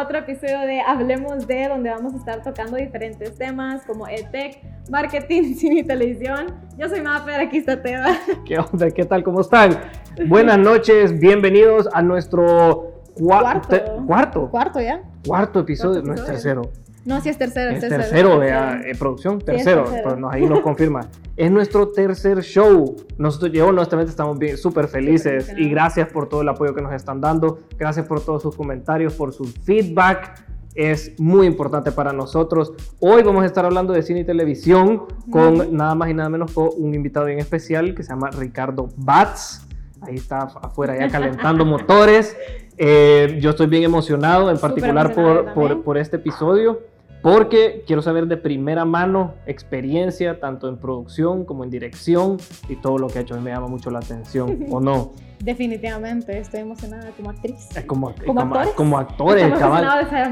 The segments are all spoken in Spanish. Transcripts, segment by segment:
A otro episodio de Hablemos de, donde vamos a estar tocando diferentes temas como EdTech, marketing, cine y televisión. Yo soy Mafer, aquí está Teba. ¿Qué onda? ¿Qué tal? ¿Cómo están? Buenas noches, bienvenidos a nuestro cua- Cuarto. te- cuarto. Cuarto ya. Cuarto episodio, Cuarto no es tercero. No, sí es tercero. Es tercero, tercero, tercero. eh, producción, tercero. tercero. Pues nos- ahí nos confirma. Es nuestro tercer show. Nosotros, yo honestamente estamos bien, súper felices y gracias por todo el apoyo que nos están dando. Gracias por todos sus comentarios, por su feedback. Es muy importante para nosotros. Hoy vamos a estar hablando de cine y televisión con nada más y nada menos con un invitado bien especial que se llama Ricardo Batz. Ahí está af- afuera ya calentando motores. Eh, yo estoy bien emocionado, en particular por, por este episodio, porque quiero saber de primera mano experiencia, tanto en producción como en dirección, y todo lo que ha hecho a mí me llama mucho la atención, ¿o no? Definitivamente, estoy emocionada como actriz. Es como, ¿Como como, actores? como actores, Estamos cabal. emocionados de saber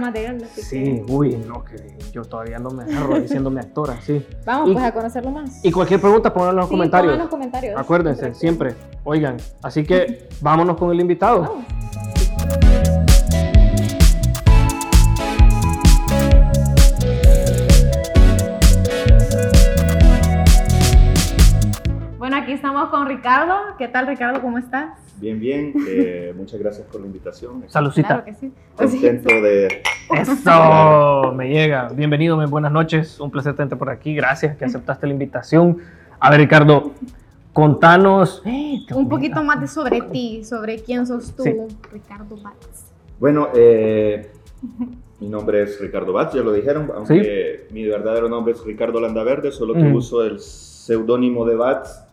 Sí, que uy, no, que yo todavía no me agarro diciéndome actora, sí. Vamos Y- pues a conocerlo más. Y cualquier pregunta, pónganla en los Sí, comentarios. en los comentarios. Acuérdense, siempre, oigan. Así que vámonos con el invitado. Vamos. Aquí estamos con Ricardo. ¿Qué tal, Ricardo? ¿Cómo estás? Bien, bien. eh, muchas gracias por la invitación. Saludcita. Claro que sí. Pues sí. Contento de... Eso, me llega. Bienvenido, buenas noches. Un placer tenerte por aquí. Gracias que aceptaste la invitación. A ver, Ricardo, contanos. Eh, Un poquito más de sobre ti, sobre quién sos tú, Sí. Ricardo Batz. Bueno, eh, mi nombre es Ricardo Batz, ya lo dijeron, aunque mi verdadero nombre es Ricardo Landaverde, solo que Mm. uso el seudónimo de Batz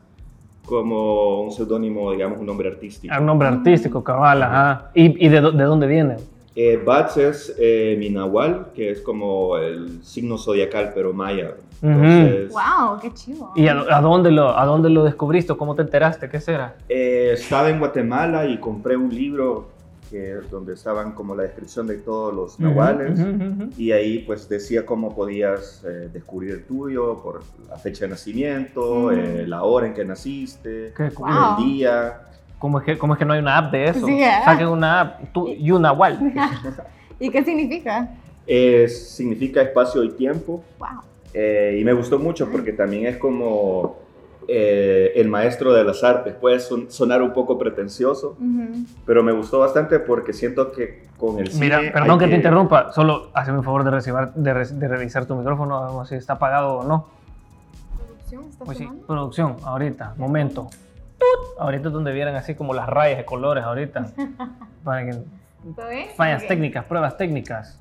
como un seudónimo, digamos, un nombre artístico. Ah, Un nombre artístico, cabal, ajá. ¿Y, y de, dó- de dónde viene? Eh, Batz es eh, mi nahual, que es como el signo zodiacal, pero maya. Entonces, ¡Wow! ¡Qué chido! ¿Y a, a dónde lo, a dónde lo descubriste? ¿Cómo te enteraste? ¿Qué será? Eh, estaba en Guatemala y compré un libro que, donde estaban como la descripción de todos los nahuales. Ujú, ujú, ujú. Y ahí pues decía cómo podías eh, descubrir el tuyo por la fecha de nacimiento, eh, la hora en que naciste, Qué cool. Wow. el día. ¿Cómo, es que, ¿Cómo es que no hay una app de eso? Sí, ¿eh? Saquen una app. Tú y una igual. ¿Y qué significa? Eh, significa espacio y tiempo. ¡Wow! eh, y me gustó mucho porque también es como eh, el maestro de las artes. Puede son- sonar un poco pretencioso, Ujú. pero me gustó bastante porque siento que con el Mira, cine perdón hay que te interrumpa, solo hazme un favor de, recibir- de, re- de revisar tu micrófono, vamos si está apagado o no. ¿Producción está Pues sí, producción, ahorita, momento. Tut. Ahorita es donde vieran así como las rayas de colores ahorita. Para que ¿Todo bien? fallas Ok. técnicas, pruebas técnicas.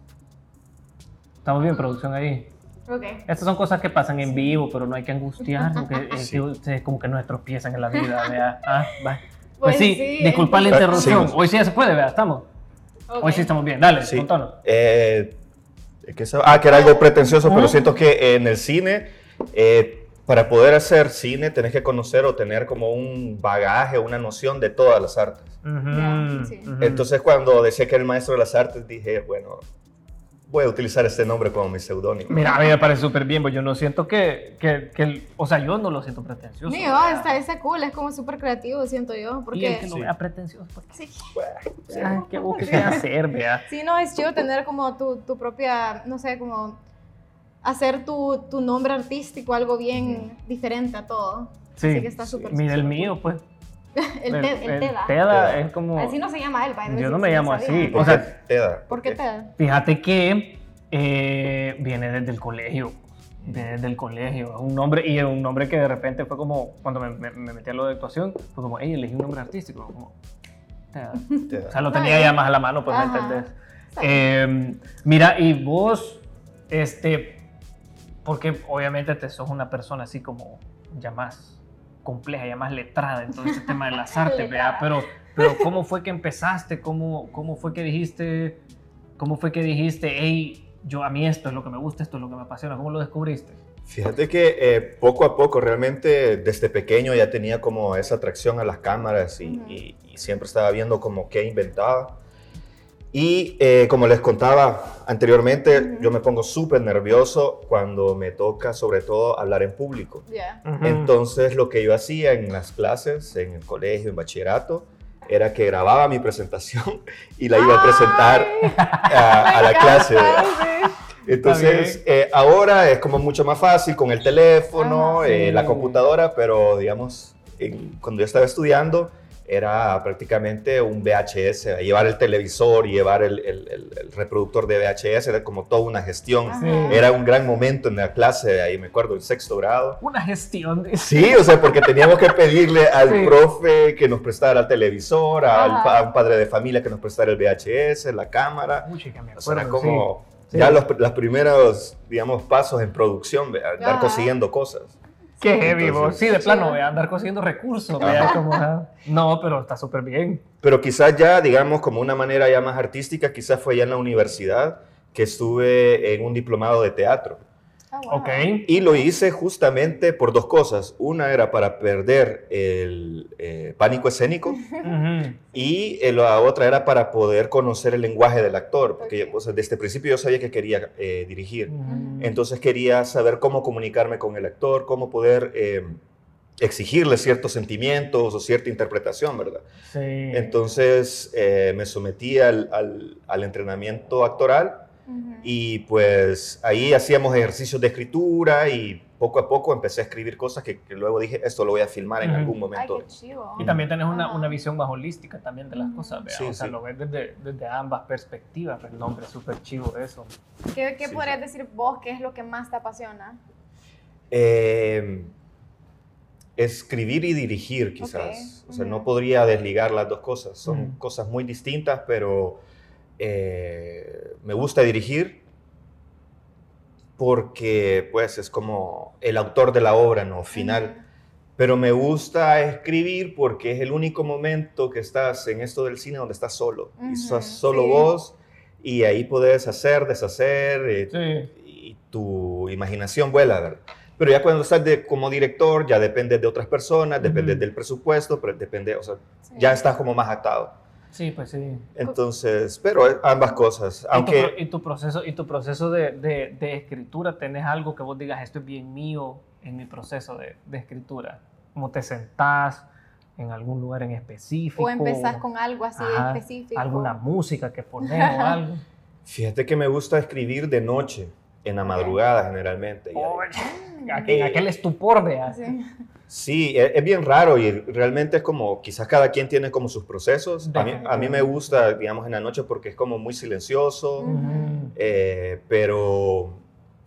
Estamos bien, producción ahí. Ok. Estas son cosas que pasan en vivo, pero no hay que angustiar, porque eh, Sí. que ustedes como que nuestros piensan en la vida, vea. Ah, va. Pues, Pues sí, sí, disculpa la interrupción. Sí. Hoy sí ya se puede, vea, estamos. Ok. Hoy sí estamos bien. Dale, Sí. contanos. Eh, ¿qué sabe? ah, que era algo pretencioso, Ah. pero siento que en el cine, eh, para poder hacer cine, tenés que conocer o tener como un bagaje, una noción de todas las artes. Ujú, Ya, sí. ujú. Entonces, cuando decía que era el maestro de las artes, dije, bueno, voy a utilizar este nombre como mi seudónimo. Mira, a mí me parece súper bien, pues yo no siento que, que, que o sea, yo no lo siento pretencioso. Sí, ¿verdad? oh, está, está cool, es como súper creativo, siento yo. Y el Porque que lo Sí. vea pretencioso, pues, sí, Bueno, o sea, quieras hacer, vea. sí, no, es chido tener como tu, tu propia, no sé, como hacer tu, tu nombre artístico, algo bien diferente a todo. Sí, Así que está súper mira el mío, pues. El, te- el Teda. Teda es como... Así no se llama él, Yo no me llamo así. ¿por O sea, Teda? ¿Por qué Teda? Fíjate que eh, viene desde el colegio. Viene desde el colegio. Es un nombre, y es un nombre que de repente fue como, cuando me, me- me metí a lo de actuación, fue como, hey, elegí un nombre artístico. Como, Teda. Teda. O sea, lo tenía ya más a la mano, pues, ¿me Ajá. entendés? Está bien. Eh, mira, y vos, este, porque obviamente te sos una persona así como ya más compleja, ya más letrada en todo este tema de las artes. ¿verdad? Pero, pero ¿cómo fue que empezaste? ¿Cómo, ¿Cómo fue que dijiste, cómo fue que dijiste, hey, yo a mí esto es lo que me gusta, esto es lo que me apasiona? ¿Cómo lo descubriste? Fíjate que eh, poco a poco, realmente desde pequeño ya tenía como esa atracción a las cámaras y, Ujú. y- y siempre estaba viendo como qué inventaba. Y eh, como les contaba anteriormente, Ujú. yo me pongo súper nervioso cuando me toca sobre todo hablar en público. Ya. Entonces lo que yo hacía en las clases, en el colegio, en bachillerato, era que grababa mi presentación y la iba a presentar a, a la clase. Entonces, eh, ahora es como mucho más fácil con el teléfono, Ajá, eh, sí. la computadora, pero digamos, en- cuando yo estaba estudiando, era prácticamente un VHS, llevar el televisor y llevar el, el- el- el reproductor de VHS, era como toda una gestión. Sí. Era un gran momento en la clase, ahí me acuerdo, en sexto grado. Una gestión. de- Sí, o sea, porque teníamos que pedirle al Sí. profe que nos prestara el televisor, al a un padre de familia que nos prestara el VHS, la cámara. Uy, me O sea, era como sí. ya los, los primeros, digamos, pasos en producción, de andar consiguiendo cosas. Qué heavy, vos. Sí, de plano, vea, andar consiguiendo recursos. Vea, como. No, pero está súper bien. Pero quizás ya, digamos, como una manera ya más artística, quizás fue ya en la universidad que estuve en un diplomado de teatro. Ah, wow. Ok. Y lo hice justamente por dos cosas. Una era para perder el eh, pánico escénico y eh, la otra era para poder conocer el lenguaje del actor. Porque Ok. o sea, desde el principio yo sabía que quería eh, dirigir. Ujú. Entonces quería saber cómo comunicarme con el actor, cómo poder eh, exigirle ciertos sentimientos o cierta interpretación, ¿verdad? Sí. Entonces eh, me sometí al, al- al entrenamiento actoral Ujú. y pues ahí hacíamos ejercicios de escritura y poco a poco empecé a escribir cosas que, que luego dije, esto lo voy a filmar en Ujú. algún Ay, momento. qué chivo. Y también tenés una, una visión más holística también de las cosas, vea. Sí, o sea, sí. lo ves desde, desde ambas perspectivas. El nombre es súper chivo eso. ¿Qué, qué Sí, podrías sí. decir vos? ¿Qué es lo que más te apasiona? Eh, escribir y dirigir, quizás. Ok, O sea, ujú. no podría desligar las dos cosas. Son Ujú. cosas muy distintas, pero eh, me gusta dirigir porque, pues, es como el autor de la obra, ¿no? Final. Pero me gusta escribir porque es el único momento que estás en esto del cine donde estás solo. Y estás solo sí. vos y ahí puedes hacer, deshacer eh, Sí. y tu imaginación vuela, ¿verdad? Pero ya cuando estás de, como director, ya dependes de otras personas, dependes Ujú. del presupuesto, pero depende, o sea, Sí. ya estás como más atado. Sí, pues sí. Entonces, pero ambas cosas, ¿Y tu, aunque... y tu proceso, y tu proceso de, de- de escritura, ¿tenés algo que vos digas, esto es bien mío en mi proceso de, de escritura? ¿Cómo te sentás en algún lugar en específico? O empezás con algo así Ajá, específico. ¿Alguna música que pones o algo? Fíjate que me gusta escribir de noche, en la madrugada generalmente. ahí- Oye, aquel, estupor, vea. Sí. Sí, e- es, bien raro y realmente es como, quizás cada quien tiene como sus procesos. A mí, a mí me gusta, digamos, en la noche porque es como muy silencioso, Ujú. eh, pero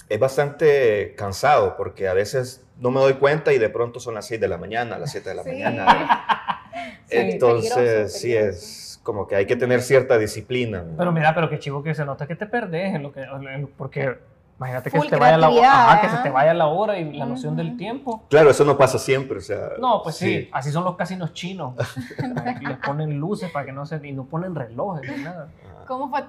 es bastante cansado porque a veces no me doy cuenta y de pronto son las 6 de la mañana, las 7 de la Sí. mañana. Sí, Entonces, peligroso, sí, peligroso. es como que hay que tener cierta disciplina. ¿no? Pero mira, pero qué chivo que se nota que te perdés en lo que, en- porque imagínate que se te vaya la hora, creatividad, ajá, que se te vaya la hora y la noción del tiempo. Claro, eso no pasa siempre. O sea, No, pues sí, así son los casinos chinos. Les ponen luces para que no se y no ponen relojes ni nada. ¿Cómo fue tu,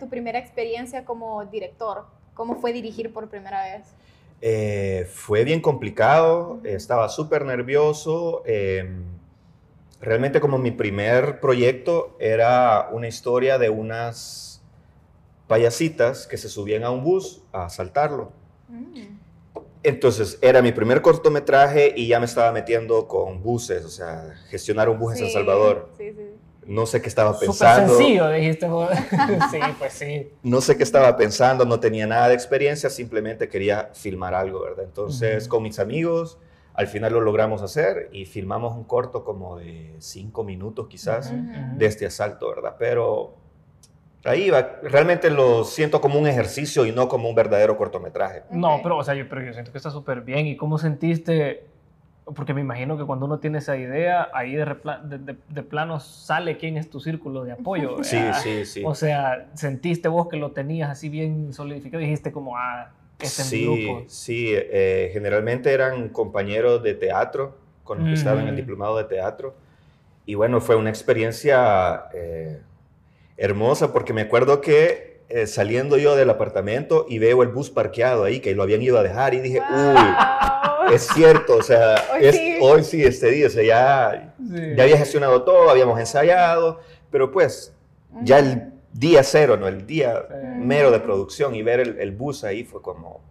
tu primera experiencia como director? ¿Cómo fue dirigir por primera vez? Eh, fue bien complicado, estaba súper nervioso. eh, realmente como mi primer proyecto era una historia de unas payasitas que se subían a un bus a asaltarlo. Mm. Entonces era mi primer cortometraje y ya me estaba metiendo con buses, o sea, gestionar un bus en San Salvador. Sí, sí. No sé qué estaba Súper pensando. sencillo, dijiste vos. sí, pues sí. no sé qué estaba pensando, no tenía nada de experiencia, simplemente quería filmar algo, ¿verdad? Entonces, con mis amigos, al final lo logramos hacer y filmamos un corto como de cinco minutos quizás de este asalto, ¿verdad? Pero ahí va, realmente lo siento como un ejercicio y no como un verdadero cortometraje. No, pero, o sea, yo, pero yo siento que está súper bien. ¿Y cómo sentiste? Porque me imagino que cuando uno tiene esa idea, ahí de, repla- de, de- de plano sale quién es tu círculo de apoyo. Sí, ¿verdad? sí, sí. O sea, sentiste vos que lo tenías así bien solidificado y dijiste como, ah, este es mi Sí, grupo. sí, eh, generalmente eran compañeros de teatro con los que estaba en el diplomado de teatro. Y bueno, fue una experiencia eh, hermosa porque me acuerdo que eh, saliendo yo del apartamento y veo el bus parqueado ahí, que lo habían ido a dejar y dije, uy, Wow. es cierto, o sea, Hoy es- sí. hoy sí, este día, o sea, ya, Sí. ya había gestionado todo, habíamos ensayado, pero pues ya el día cero, ¿no? El día Sí. mero de producción y ver el, el bus ahí fue como.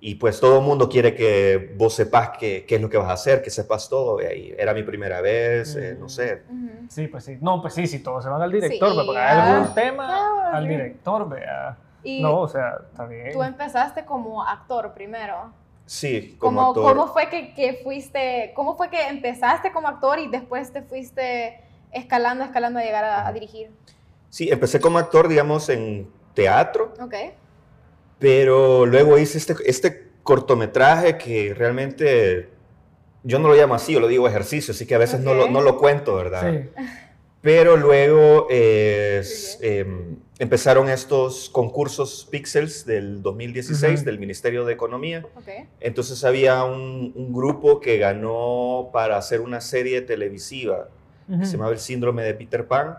Y pues todo el mundo quiere que vos sepas qué, qué es lo que vas a hacer, que sepas todo. Y ahí era mi primera vez, eh, no Mm. sé. Ujú. Sí, pues sí. No, pues sí, si todos se van al director, Sí, pues, porque hay ah, algún tema claro, al sí. director, vea. Y No, o sea, está bien. tú empezaste como actor primero. Sí, como ¿Cómo, actor. ¿Cómo fue que, que fuiste, cómo fue que empezaste como actor y después te fuiste escalando, escalando a llegar a, a dirigir? Sí, empecé como actor, digamos, en teatro, Ok. Pero luego hice este, este cortometraje que realmente yo no lo llamo así, yo lo digo ejercicio, así que a veces no, lo, no lo cuento, ¿verdad? Sí. Pero luego eh, em, empezaron estos concursos Pixels del 2016 Ujú. del Ministerio de Economía. Ok. Entonces había un, un grupo que ganó para hacer una serie televisiva, Ujú. se llamaba El Síndrome de Peter Pan.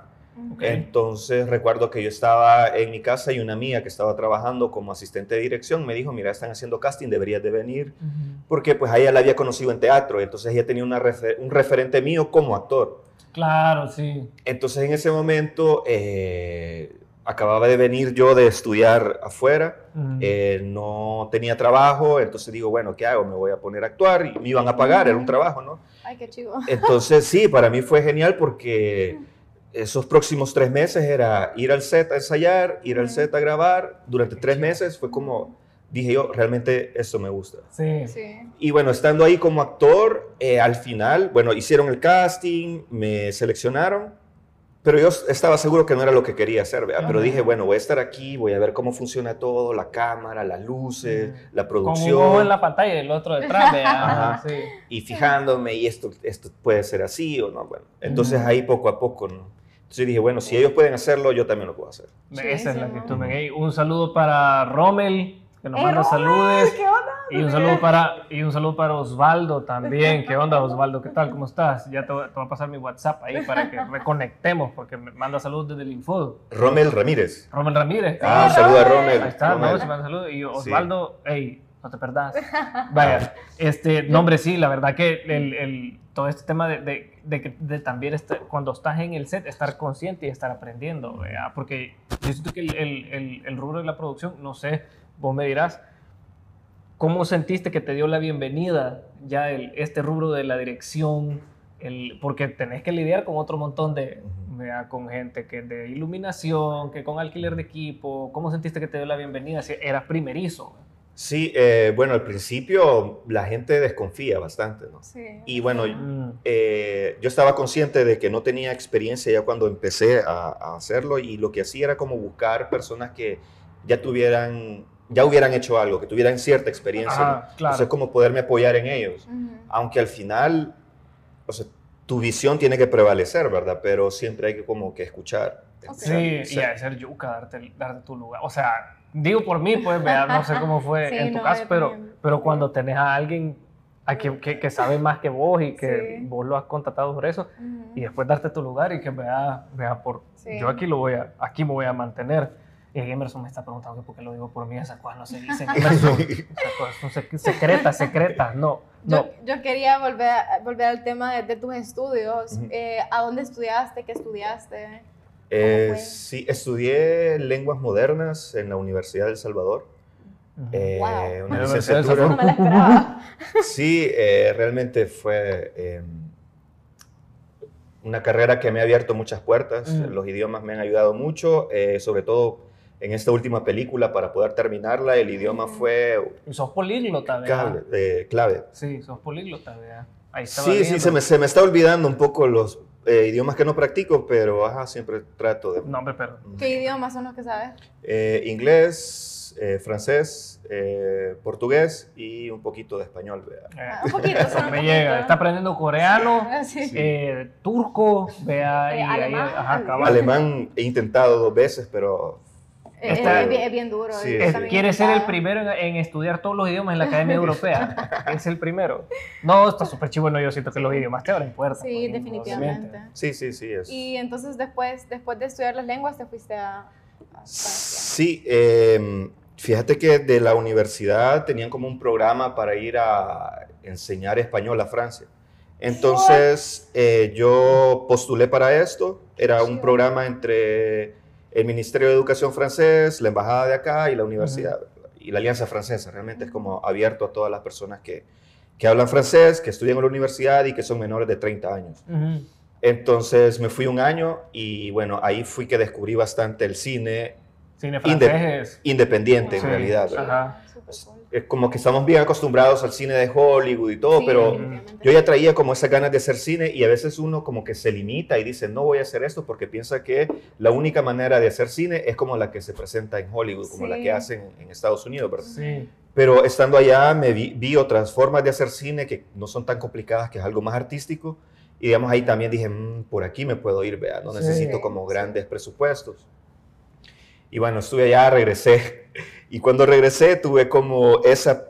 Ok. Entonces recuerdo que yo estaba en mi casa y una amiga que estaba trabajando como asistente de dirección me dijo, mira, están haciendo casting, deberías de venir. Ujú. Porque pues a ella la había conocido en teatro, entonces ella tenía una refer- un referente mío como actor. Claro, sí. Entonces en ese momento eh, acababa de venir yo de estudiar afuera, Ujú. eh, no tenía trabajo, entonces digo, bueno, ¿qué hago? Me voy a poner a actuar y me iban a pagar, era un trabajo, ¿no? Ay, qué chido. Entonces sí, para mí fue genial porque esos próximos tres meses era ir al set a ensayar, ir al set a grabar, durante tres meses fue como, dije yo, realmente esto me gusta. Sí. Sí. Y bueno, estando ahí como actor, eh, al final, bueno, hicieron el casting, me seleccionaron, pero yo estaba seguro que no era lo que quería hacer, ¿verdad? Pero dije, bueno, voy a estar aquí, voy a ver cómo funciona todo, la cámara, las luces, Mm. la Con un ojo producción, en la pantalla y el otro detrás. Ajá. Sí. y fijándome, y esto, esto puede ser así o no, bueno. Entonces ahí poco a poco, ¿no? Entonces dije, bueno, si ellos pueden hacerlo, yo también lo puedo hacer. Sí, Esa es la sí, actitud. ¿no? men. Ey, Un saludo para Rommel, que nos ¡Eh, manda saludos. ¿Qué onda? Y un saludo para y un saludo para Osvaldo también. ¿Qué onda, Osvaldo? ¿Qué tal? ¿Cómo estás? Ya te, voy- te voy a pasar mi WhatsApp ahí para que reconectemos, porque me manda saludos desde el Info. Rommel Ramírez. Rommel Ramírez. Ah, Sí, saluda a Rommel. Ahí está, Rommel. no, se manda saludos. Y Osvaldo, hey, no te perdás. Vaya, este, no, hombre, sí, la verdad que el, el- todo este tema de, de, de que- de también estar- cuando estás en el set, estar consciente y estar aprendiendo, ¿verdad? porque yo siento que el, el, el, el rubro de la producción, no sé, vos me dirás, ¿cómo sentiste que te dio la bienvenida ya este rubro de la dirección? Porque tenés que lidiar con otro montón de. ¿verdad? con gente que de iluminación, que con alquiler de equipo. ¿Cómo sentiste que te dio la bienvenida? Si eras primerizo. Sí, eh, bueno, al principio la gente desconfía bastante, ¿no? Sí. Y bueno, Mm, eh, yo estaba consciente de que no tenía experiencia ya cuando empecé a, a hacerlo y lo que hacía era como buscar personas que ya tuvieran, ya hubieran hecho algo, que tuvieran cierta experiencia. ¿no? Ajá, claro. Entonces, como poderme apoyar en ellos. Aunque al final, o sea, tu visión tiene que prevalecer, ¿verdad? Pero siempre hay que como que escuchar. Ok. Sí, y a ser yuca, darte, darte tu lugar. O sea, digo por mí, pues, vea, no sé cómo fue Sí, en tu no, caso, pero, pero cuando tenés a alguien a que, que, que sabe más que vos y que Sí. vos lo has contratado por eso, Ujú. y después darte tu lugar y que vea, vea por, Sí. yo aquí lo voy a, aquí me voy a mantener. Y Emerson me está preguntando que por qué lo digo por mí, esas cosas no se dicen, Emerson, esas cosas son sec- secretas, secretas, no, no. Yo, yo quería volver, a- volver al tema de, de tus estudios. Ujú. Eh, ¿A dónde estudiaste? ¿Qué estudiaste? Eh, sí, estudié lenguas modernas en la Universidad del Salvador. Eh, Wow. una La Universidad del licenciatura. No me la esperaba. Sí, eh, realmente fue eh, una carrera que me ha abierto muchas puertas. Mm. Los idiomas me han ayudado mucho, eh, sobre todo en esta última película para poder terminarla. El idioma fue Y sos políglota, clave. ¿verdad? eh, clave. Sí, sos políglota, ¿verdad? Ahí Sí, sí, se me, se me está olvidando un poco los eh, idiomas que no practico, pero ajá, siempre trato de... No, pero... ¿Qué idiomas son los que sabes? Eh, inglés, eh, francés, eh, portugués y un poquito de español. ¿verdad? eh, Ah, un poquito, solo un me poquito. llega. Está aprendiendo coreano, Ah, sí. eh, turco, vea, Eh, y ahí, alemán. ajá, cabal. Alemán he intentado dos veces, pero Está- es, bien, es bien duro. Sí, sí. Es- quiere ser el primero en, en estudiar todos los idiomas en la Academia Europea. es el primero. No, está súper chivo. No, yo siento que los idiomas te abren puertas. Sí, pues, definitivamente. sí, sí, sí. Es. Y entonces después, después de estudiar las lenguas te fuiste a, a Francia. Sí, eh, fíjate que de la universidad tenían como un programa para ir a enseñar español a Francia. Entonces eh, yo postulé para esto. Era un programa entre el Ministerio de Educación francés, la embajada de acá y la universidad. y la Alianza Francesa. Realmente es como abierto a todas las personas que, que hablan francés, que estudian en la universidad y que son menores de 30 años. Ujú. Entonces me fui un año y bueno, ahí fui que descubrí bastante el cine Cine Inde- francés es- independiente en Sí, realidad. ¿verdad? Ajá. Cool. Es como que estamos bien acostumbrados al cine de Hollywood y todo, Sí, pero yo ya traía como esas ganas de hacer cine y a veces uno como que se limita y dice, no voy a hacer esto porque piensa que la única manera de hacer cine es como la que se presenta en Hollywood, como la Sí. que hacen en Estados Unidos, ¿verdad? Sí. Pero estando allá me vi, vi otras formas de hacer cine que no son tan complicadas, que es algo más artístico. Y digamos ahí también dije, "Mm, por aquí me puedo ir, vea, no Sí. necesito como grandes presupuestos. Y bueno, estuve allá, regresé. Y cuando regresé tuve como esa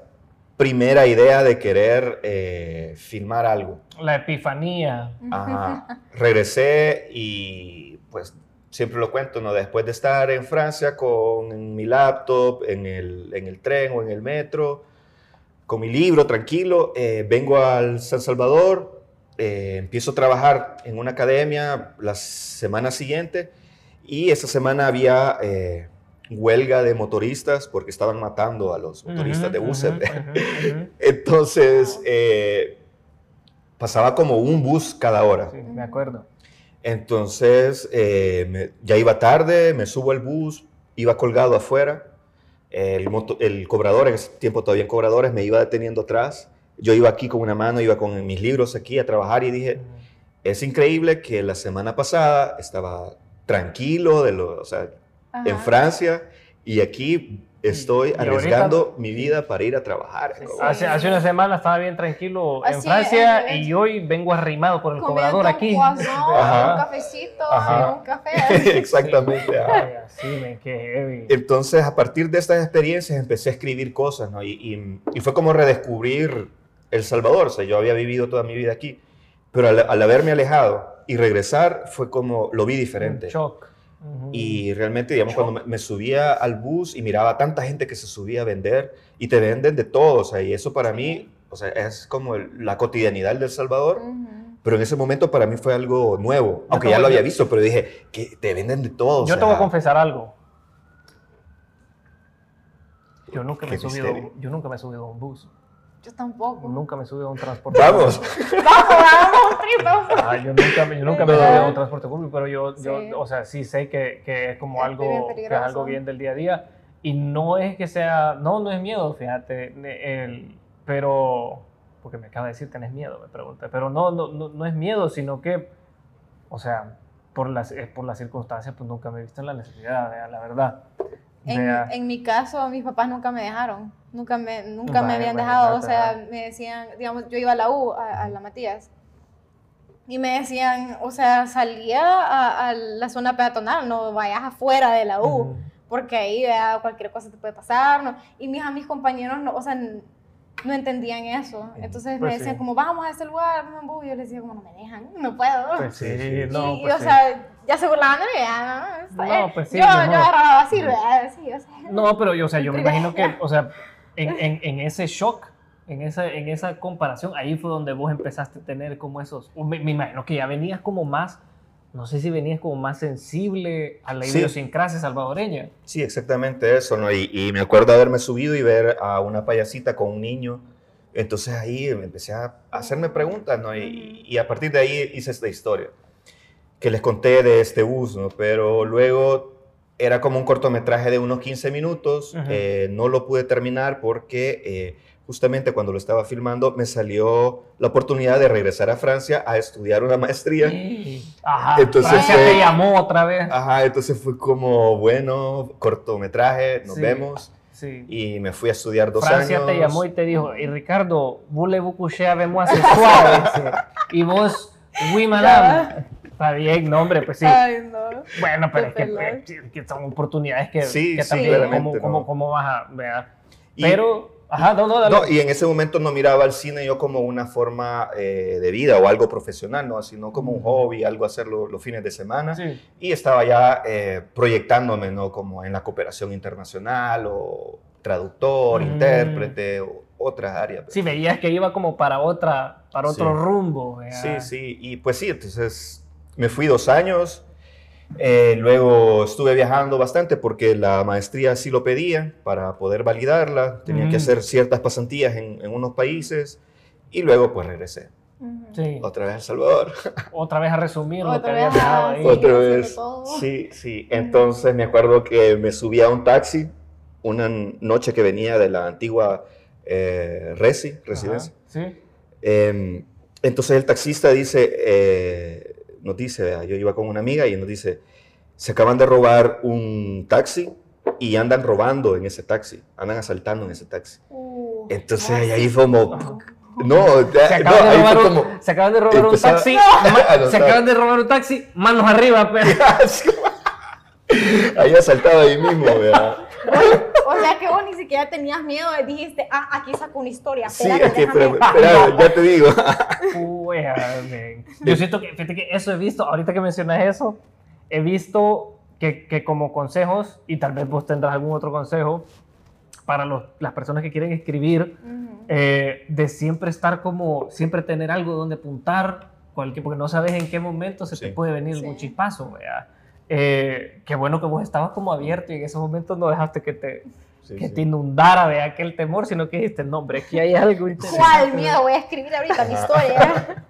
primera idea de querer eh, filmar algo. La epifanía. Ajá. Regresé y pues siempre lo cuento, ¿no? Después de estar en Francia con mi laptop, en el, en el tren o en el metro, con mi libro tranquilo, eh, vengo al San Salvador, eh, empiezo a trabajar en una academia la semana siguiente y esa semana había eh, huelga de motoristas porque estaban matando a los motoristas de buses. Entonces, eh, pasaba como un bus cada hora. Sí, me acuerdo. Entonces, eh, me- ya iba tarde, me subo al bus, iba colgado afuera. El, moto- el cobrador, en ese tiempo todavía en cobradores, me iba deteniendo atrás. Yo iba aquí con una mano, iba con mis libros aquí a trabajar y dije, es increíble que la semana pasada estaba tranquilo, de lo, o sea, en Ajá. Francia, y aquí estoy Y ahorita- arriesgando mi vida para ir a trabajar. Sí, Como- Hace, hace una semana estaba bien tranquilo en Así Francia es, y hoy vengo arrimado por el cobrador un aquí. Ajá. un cafecito, Ajá. un café. Exactamente. así me quedé heavy. Entonces, a partir de estas experiencias, empecé a escribir cosas, ¿no? Y, y- y fue como redescubrir El Salvador. O sea, yo había vivido toda mi vida aquí, pero al, al haberme alejado y regresar, fue como, lo vi diferente. Un shock. Ujú. Y realmente, digamos, cuando me, me subía al bus y miraba tanta gente que se subía a vender, y te venden de todo, o sea, y eso para mí, o sea, es como el- la cotidianidad del Salvador, Ujú. pero en ese momento para mí fue algo nuevo, aunque te ya lo había visto, pero dije, que te venden de todo. o Yo te sea, voy a confesar algo. Yo nunca, me he subido, yo nunca me he subido a un bus. Yo tampoco. Nunca me he subido a un transporte. Vamos, vamos, vamos. Ah, yo nunca, me- yo nunca me he subido a un transporte público, pero yo, yo Sí. o sea, sí sé que, que es como Es algo, que es algo bien del día a día. Y no es que sea, no, no es miedo, fíjate, el- pero, porque me acaba de decir, tenés miedo, me pregunté, pero no, no, no, no es miedo, sino que, o sea, por las, eh, por las circunstancias, pues nunca me he visto en la necesidad, vea, la verdad. En, Vea. en mi caso, mis papás nunca me dejaron. Nunca me, nunca me Vaya, habían dejado. O sea, me decían, digamos, yo iba a la U, a, a la Matías. Y me decían, o sea, salía a, a la zona peatonal, no vayas afuera de la U. Ujú. porque ahí vea, cualquier cosa te puede pasar, ¿no? Y mis, a mis compañeros, no, o sea, no entendían eso. Entonces Pues me decían sí. como, vamos a este lugar, no, bu", y yo les decía como, no me dejan, no puedo. Pues sí, Sí, no, y, pues o sí. sea, ya se burlaban de mí, ya, no, No, pues sí, yo, yo agarraba así, ¿verdad? Sí, o sea. No, pero yo, o sea, yo me imagino que, o sea, en, en, en ese shock, en esa, en esa comparación, ahí fue donde vos empezaste a tener como esos, me, me imagino que ya venías como más, no sé si venías como más sensible a la Sí. idiosincrasia salvadoreña. Sí, exactamente eso, ¿no? Y, y me acuerdo haberme subido y ver a una payasita con un niño. Entonces ahí empecé a hacerme preguntas, ¿no? Y, y a partir de ahí hice esta historia que les conté de este bus, ¿no? Pero luego era como un cortometraje de unos 15 minutos. Eh, no lo pude terminar porque eh, justamente cuando lo estaba filmando me salió la oportunidad de regresar a Francia a estudiar una maestría. Ajá, Entonces Francia fue- te llamó otra vez. Ajá, entonces fue como, bueno, cortometraje, nos Sí. vemos. Sí. Y me fui a estudiar dos Francia años. te llamó y te dijo, y Ricardo, voulez-vous coucher avec moi ce soir? Dice. Y vos, oui, madame. Está bien, no, hombre, pues sí. Ay, no. Bueno, pero es Qué que, pelón. eh, que son oportunidades que, Sí, que sí, también, claramente, ¿cómo, ¿no? cómo, cómo vas a ver? Y- Pero, ajá, no, no, dale. No, y en ese momento no miraba el cine yo como una forma eh, de vida o algo profesional, ¿no? sino como un hobby, algo hacerlo los fines de semana. Sí. Y estaba ya eh, proyectándome, ¿no? Como en la cooperación internacional o traductor, Mm. intérprete o otras áreas. Sí, veías que iba como para otra, para otro Sí. rumbo. ¿verdad? Sí, sí, y pues sí, entonces me fui dos años Eh, luego estuve viajando bastante porque la maestría sí lo pedía para poder validarla. Tenía Mm. que hacer ciertas pasantías en, en unos países y luego pues regresé. Sí. Otra vez a El Salvador. Otra vez a resumir lo que Otra había dejado ah, ahí. sí. Otra vez. Sí, sí. Entonces me acuerdo que me subí a un taxi una noche que venía de la antigua eh, Resi, residencia. Ajá, Sí. Eh, entonces el taxista dice, eh, nos dice, vea, yo iba con una amiga y nos dice, se acaban de robar un taxi y andan robando en ese taxi, andan asaltando en ese taxi. Uh, Entonces ah, ahí fue como, no, Se no, acaban, de ahí robar fue un, como, se acaban de robar un taxi. No. ma- No, se no. acaban de robar un taxi, manos arriba, pero. ahí asaltado ahí mismo, vea. O sea que vos ni siquiera tenías miedo, dijiste, ah, aquí saco una historia. Sí, espérate, aquí, déjame- espérame, espérame, ya te digo. Men. Yo siento que, fíjate que eso he visto, ahorita que mencionas eso, he visto que, que como consejos, y tal vez vos tendrás algún otro consejo, para los- las personas que quieren escribir, Ujú. eh, de siempre estar como, siempre tener algo donde apuntar, cualquier, porque no sabes en qué momento se te Sí. puede venir Sí. algún chispazo, vea. Eh, qué bueno que vos estabas como abierto y en esos momentos no dejaste que te, que te inundara vea, aquel temor, sino que dijiste, no, hombre, aquí hay algo interesante. ¿Cuál miedo? Voy a escribir ahorita mi historia.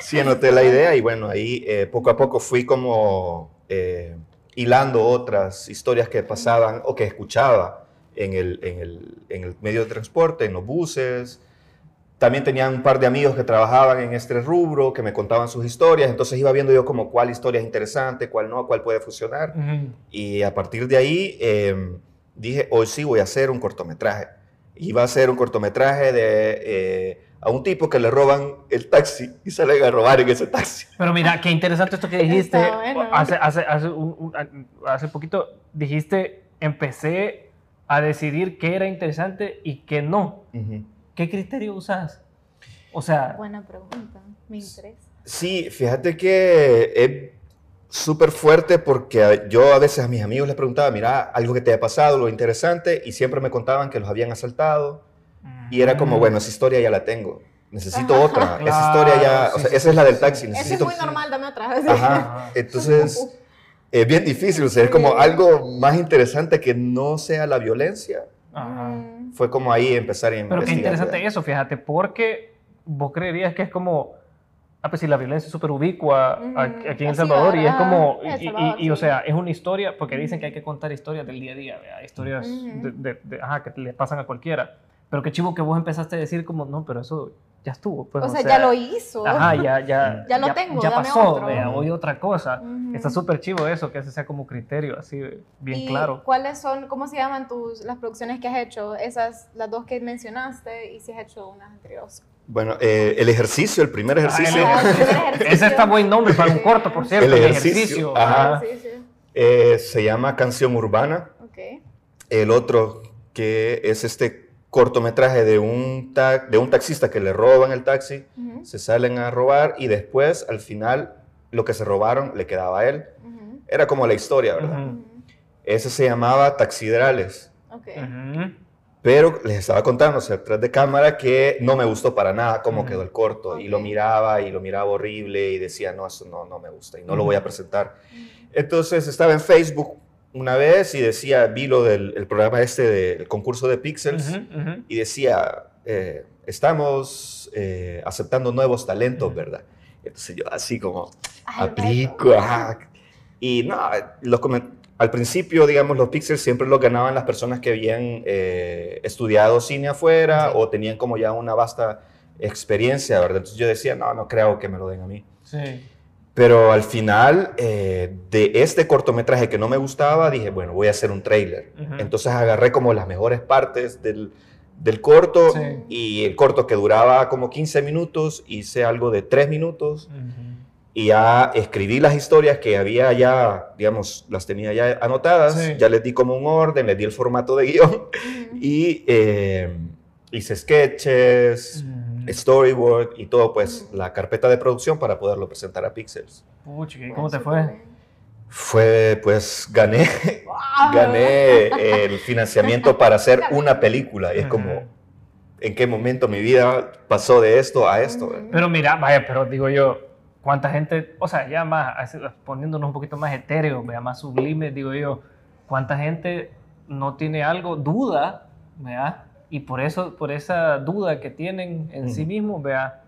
Sí, anoté la idea y bueno, ahí eh, poco a poco fui como eh, hilando otras historias que pasaban o que escuchaba en el, en, el, en el medio de transporte, en los buses. También tenía un par de amigos que trabajaban en este rubro, que me contaban sus historias, entonces iba viendo yo como cuál historia es interesante, cuál no, cuál puede funcionar. Ujú. Y a partir de ahí eh, dije, hoy sí voy a hacer un cortometraje. Iba a hacer un cortometraje de eh, a un tipo que le roban el taxi y salen a robar en ese taxi. Pero mira, qué interesante esto que dijiste. Está bueno. Hace, hace, hace, un- un- hace poquito dijiste, empecé a decidir qué era interesante y qué no. ¿Qué criterio usas? O sea, Buena pregunta, me interesa. Sí, fíjate que súper fuerte porque yo a veces a mis amigos les preguntaba, mira, algo que te haya pasado, lo interesante, y siempre me contaban que los habían asaltado. Y era como, Mm. bueno, esa historia ya la tengo. Necesito Ajá. otra. esa historia ya, o sea, sí, esa es la del sí. taxi. Eso es Necesito... muy normal, dame otra vez. Ajá. Entonces, es bien difícil. O sea, es como algo más interesante que no sea la violencia. Ajá. Mm. Fue como ahí empezar a investigar. Pero qué interesante ¿verdad? eso, fíjate, porque vos creerías que es como, ah, pues si la violencia es súper ubicua Ujú, aquí aquí en El Salvador, y es como, y, Salvador, y- y, o sí. sea, es una historia, porque dicen que hay que contar historias del día a día, ¿verdad? historias Ujú. de, de- de- ajá, que le pasan a cualquiera. Pero qué chivo que vos empezaste a decir como, no, pero eso ya estuvo. Pues, O sea, ya lo hizo. Ajá, ya, ya, Ya lo tengo, ya dame pasó, otro. vea, hoy otra cosa. Ujú. Está súper chivo eso, que ese sea como criterio, así, bien ¿Y claro. ¿Cuáles son, cómo se llaman tus, las producciones que has hecho? Esas, las dos que mencionaste y si has hecho unas anteriores. Bueno, eh, el ejercicio, el primer ejercicio, Ah, el ejercicio. Ese está buen nombre para un corto, por cierto, El el ejercicio, ejercicio. ajá. ajá. Sí, sí. eh, se llama Canción Urbana. Ok. El otro, que es este cortometraje de un, ta- de un taxista que le roban el taxi, Ujú, se salen a robar y después, al final, lo que se robaron le quedaba a él. ujú, Era como la historia, ¿verdad? Ujú. ujú. Ese se llamaba Taxidrales. Ok. Pero les estaba contando, o sea, atrás de cámara, que no me gustó para nada cómo Ujú. quedó el corto. Y lo miraba y lo miraba horrible y decía, no, eso no, no me gusta y no lo voy a presentar. Entonces estaba en Facebook una vez y decía, vi lo del el programa este del concurso de Pixels Ujú, ujú. y decía, eh, estamos eh, aceptando nuevos talentos, ¿verdad? Entonces yo así como, aplico, ajá. Y no, los comen- al principio, digamos, los Pixels siempre los ganaban las personas que habían eh, estudiado cine afuera Sí. o tenían como ya una vasta experiencia, ¿verdad? Entonces yo decía, no, no creo que me lo den a mí. Sí. Pero al final eh, de este cortometraje que no me gustaba, dije, bueno, voy a hacer un trailer. Entonces agarré como las mejores partes del, del corto Sí. y el corto que duraba como 15 minutos, hice algo de 3 minutos. Y ya escribí las historias que había ya, digamos, las tenía ya anotadas, Sí. ya les di como un orden, les di el formato de guion y eh, hice sketches, Ujú. storyboard y todo, pues la carpeta de producción para poderlo presentar a Pixels. Pucha, ¿y ¿cómo te fue? Fue, pues gané, ¡Wow! gané el financiamiento para hacer una película y es como, ¿en qué momento mi vida pasó de esto a esto? Pero mira, vaya, pero digo yo, cuánta gente, o sea, ya más, poniéndonos un poquito más etéreo, vea, más sublime, digo yo, cuánta gente no tiene algo, duda, vea, y por eso, por esa duda que tienen en sí Ujú. mismos, vea,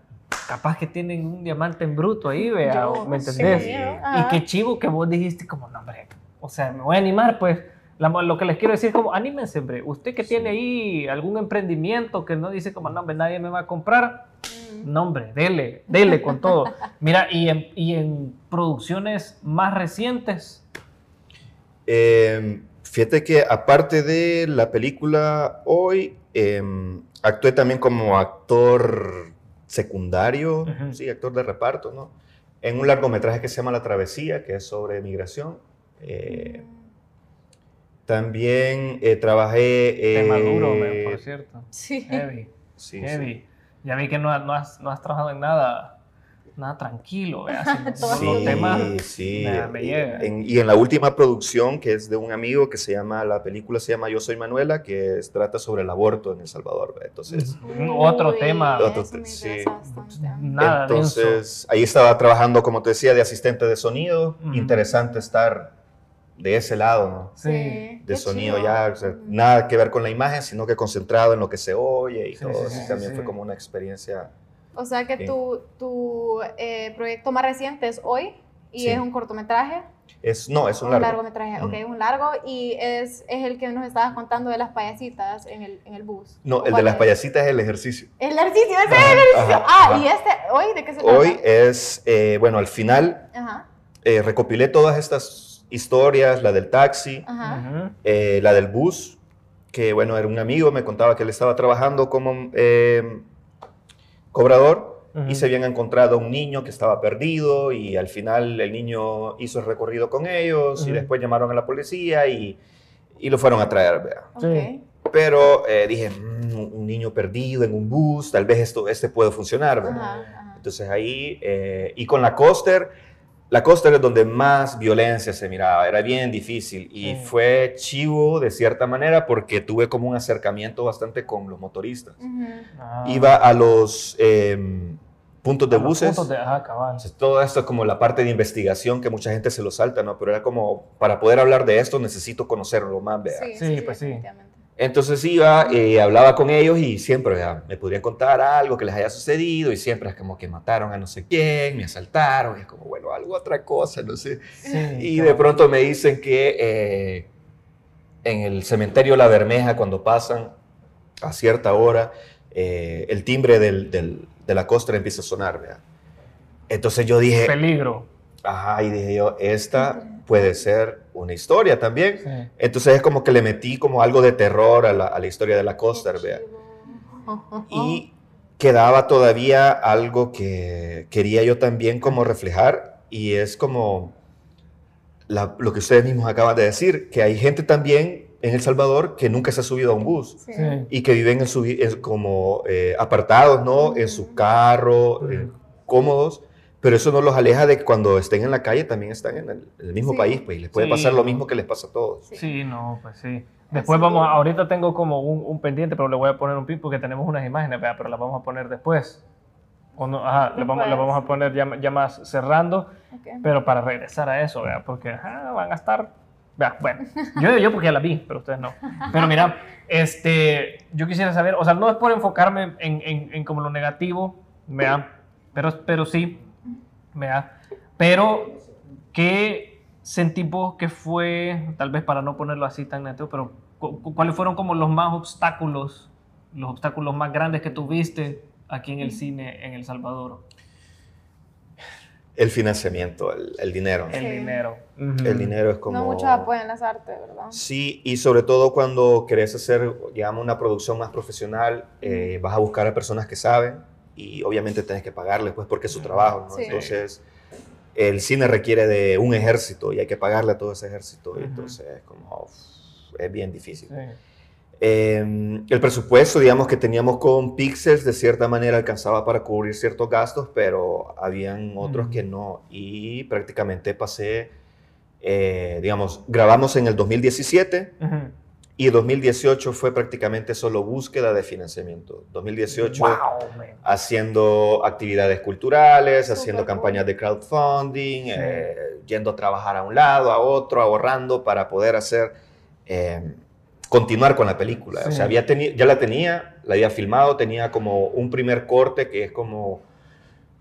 capaz que tienen un diamante en bruto ahí, vea, Yo, ¿me sí, entendés? yo, Y qué chivo que vos dijiste como, no, hombre, o sea, me voy a animar, pues. La- lo que les quiero decir es como, anímense, hombre. Usted que tiene ahí algún emprendimiento que no dice como, no, hombre, nadie me va a comprar, Mm. no, hombre, dele, dele con todo. Mira, y en, y en producciones más recientes, Eh, fíjate que aparte de la película hoy, eh, actué también como actor secundario, Ujú. sí, actor de reparto, ¿no? En un largometraje que se llama La Travesía, que es sobre migración. Eh, también eh, trabajé... tema eh, duro, me- por cierto. Sí. Heavy, sí, sí. heavy. Ya vi que no, no has, no has trabajado en nada, nada tranquilo, los Sí, temas. sí. me- me y, en, y en la última producción, que es de un amigo que se llama, la película se llama Yo Soy Manuela, que es- trata sobre el aborto en El Salvador. ¿ve? Entonces, Otro Uy, tema. Otro eso me te- sí. Nada denso. entonces ahí estaba trabajando, como te decía, de asistente de sonido. Interesante estar de ese lado, ¿no? Sí. De qué sonido chido. ya, o sea, nada que ver con la imagen, sino que concentrado en lo que se oye y Sí, todo. sí, Así sí, también sí. fue como una experiencia. O sea que tu, tu eh, proyecto más reciente es hoy y Sí. es un cortometraje. Es, no, es un un largo. largometraje, ok, Ujú. un largo y es, es el que nos estabas contando de las payasitas en el, en el bus. No, ¿O el de las es? payasitas es el ejercicio. El ejercicio, ese es Ajá, el ejercicio. ajá, ah, ajá. y este, ¿hoy de qué se trata? Hoy es, eh, bueno, al final Ajá, eh, recopilé todas estas historias, la del taxi, ajá. Eh, la del bus, que bueno, era un amigo, me contaba que él estaba trabajando como eh, cobrador y se habían encontrado un niño que estaba perdido y al final el niño hizo el recorrido con ellos y después llamaron a la policía y, y lo fueron a traer, vea. Ok. Sí. Pero eh, dije, "Mm, un niño perdido en un bus, tal vez esto, este puede funcionar, ¿verdad? Ajá, ajá. Entonces ahí, eh, y con la Coster, la Coster es donde más violencia se miraba, era bien difícil y Sí. fue chivo de cierta manera porque tuve como un acercamiento bastante con los motoristas. Ah. Iba a los em, puntos de A buses. puntos de- ajá, cabal. Entonces, todo esto es como la parte de investigación que mucha gente se lo salta, ¿no? Pero era como, para poder hablar de esto necesito conocerlo más, vea. Sí, Sí, sí, pues sí. Entonces iba, eh, hablaba con ellos y siempre me podrían contar algo que les haya sucedido y siempre es como que mataron a no sé quién, me asaltaron, y es como, bueno, algo otra cosa, no sé. Sí, Y de pronto me dicen que eh, en el cementerio La Bermeja, cuando pasan a cierta hora, eh, el timbre del, del- de la costra empieza a sonar, vea. Entonces yo dije, Peligro. ajá, y dije yo, esta puede ser una historia también. Sí. Entonces es como que le metí como algo de terror a la, a la historia de la Qué vea. Y quedaba todavía algo que quería yo también como reflejar y es como la- lo que ustedes mismos acaban de decir, que hay gente también en El Salvador que nunca se ha subido a un bus Sí. Y que viven en su, en- como eh, apartados, ¿no? En su carro, eh, cómodos, pero eso no los aleja de que cuando estén en la calle también están en el, en el mismo Sí. país, pues y les puede Sí. pasar lo mismo que les pasa a todos. Sí. Sí, no, pues sí. Después Así vamos, que- ahorita tengo como un, un pendiente, pero le voy a poner un pin porque tenemos unas imágenes, vea, pero las vamos a poner después. O no, ajá, le vamos, vamos a poner ya, ya más cerrando, Ok. pero para regresar a eso, vea, porque ajá, van a estar, vea, bueno, yo, yo porque ya la vi, pero ustedes no. Pero mira, este, yo quisiera saber, o sea, no es por enfocarme en, en, en como lo negativo, vea, pero, pero sí, vea, pero ¿qué sentí vos que fue, tal vez para no ponerlo así tan negativo, pero cu- cu- cuáles fueron como los más obstáculos, los obstáculos más grandes que tuviste aquí en el cine en El Salvador? El financiamiento, el, el dinero. ¿no? El Sí. dinero. El dinero es como... No muchos apoyan las artes, ¿verdad? Sí, y sobre todo cuando querés hacer, digamos, una producción más profesional, eh, vas a buscar a personas que saben y obviamente tenés que pagarles, pues, porque es su trabajo, ¿no? Sí. Entonces, el cine requiere de un ejército y hay que pagarle a todo ese ejército, y Ujú. entonces, como, uf, es bien difícil. Sí. Eh, el presupuesto, digamos, que teníamos con Pixels, de cierta manera alcanzaba para cubrir ciertos gastos, pero habían otros que no. Y prácticamente pasé, eh, digamos, grabamos en el 2017 Ujú. Y 2018 fue prácticamente solo búsqueda de financiamiento. 2018 Wow, man. haciendo actividades culturales, haciendo cool. campañas de crowdfunding, eh, yendo a trabajar a un lado, a otro, ahorrando para poder hacer, eh, continuar con la película. O sea, había ya la tenía, la había filmado, tenía como un primer corte que es como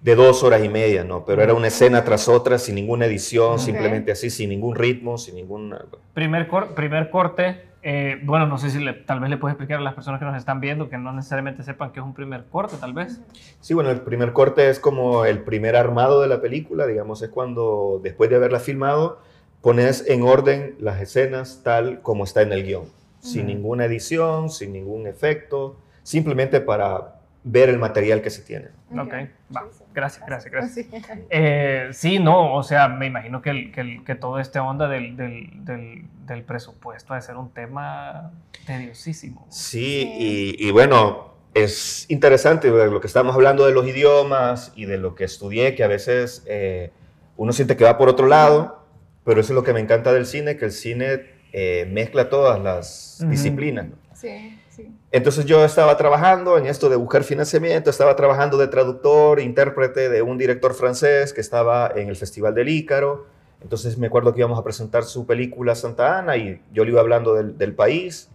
de dos horas y media, ¿no? Pero era una escena tras otra, sin ninguna edición, simplemente así, sin ningún ritmo, sin ningún... Primer, cor- primer corte, eh, bueno, no sé si le- tal vez le puedes explicar a las personas que nos están viendo que no necesariamente sepan que es un primer corte, tal vez. Sí, bueno, el primer corte es como el primer armado de la película, digamos, es cuando después de haberla filmado, pones en orden las escenas tal como está en el guion, sin Ujú. ninguna edición, sin ningún efecto, simplemente para ver el material que se tiene. Ok, va. Sí. Gracias, gracias, gracias. Sí. Eh, sí, no, o sea, me imagino que, el, que, el- que todo este onda del, del, del, del presupuesto ha de ser un tema tediosísimo. Sí, y, y bueno, es interesante lo que estamos hablando de los idiomas y de lo que estudié, que a veces eh, uno siente que va por otro lado, pero eso es lo que me encanta del cine, que el cine eh, mezcla todas las disciplinas. ¿no? Sí, sí. Entonces yo estaba trabajando en esto de buscar financiamiento, estaba trabajando de traductor, intérprete de un director francés que estaba en el Festival del Ícaro. Entonces me acuerdo que íbamos a presentar su película Santa Ana y yo le iba hablando del, del país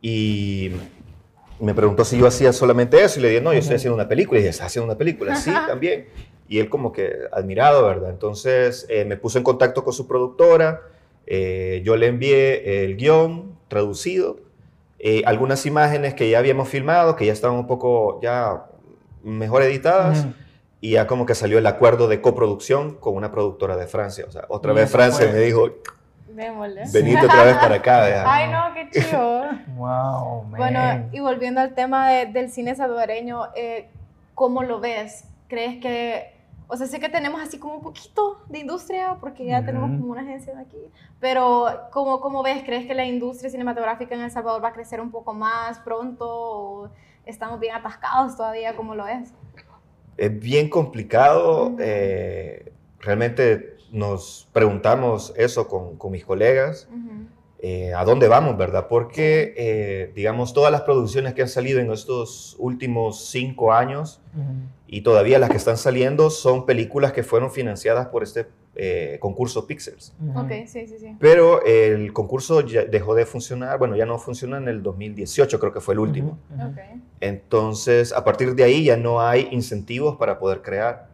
y me preguntó si yo hacía solamente eso y le dije, no, yo estoy haciendo una película. Y dije, ¿estás haciendo una película? Sí, también. Y él como que admirado, ¿verdad? Entonces eh, me puso en contacto con su productora, eh, yo le envié el guion traducido, eh, algunas imágenes que ya habíamos filmado, que ya estaban un poco ya mejor editadas, y ya como que salió el acuerdo de coproducción con una productora de Francia. O sea, otra Y vez Francia fue- me dijo, Démosle. venite otra vez para acá. vea". Ay, no, qué chido. Wow, man. Bueno, y volviendo al tema de- del cine salvadoreño, eh, ¿cómo lo ves? ¿Crees que, o sea, sé que tenemos así como un poquito de industria, porque ya tenemos como una agencia de aquí, pero ¿cómo, ¿cómo ves? ¿Crees que la industria cinematográfica en El Salvador va a crecer un poco más pronto? ¿O estamos bien atascados todavía? ¿Cómo lo ves? Es bien complicado. Eh, realmente nos preguntamos eso con, con mis colegas. Eh, a dónde vamos, ¿verdad? Porque, eh, digamos, todas las producciones que han salido en estos últimos cinco años Ujú. Y todavía las que están saliendo son películas que fueron financiadas por este eh, concurso Pixels. Ujú. Ok, sí, sí, sí. Pero el concurso ya dejó de funcionar, bueno, ya no funciona en el 2018, creo que fue el último. Ujú. Ujú. Ok. Entonces, a partir de ahí ya no hay incentivos para poder crear.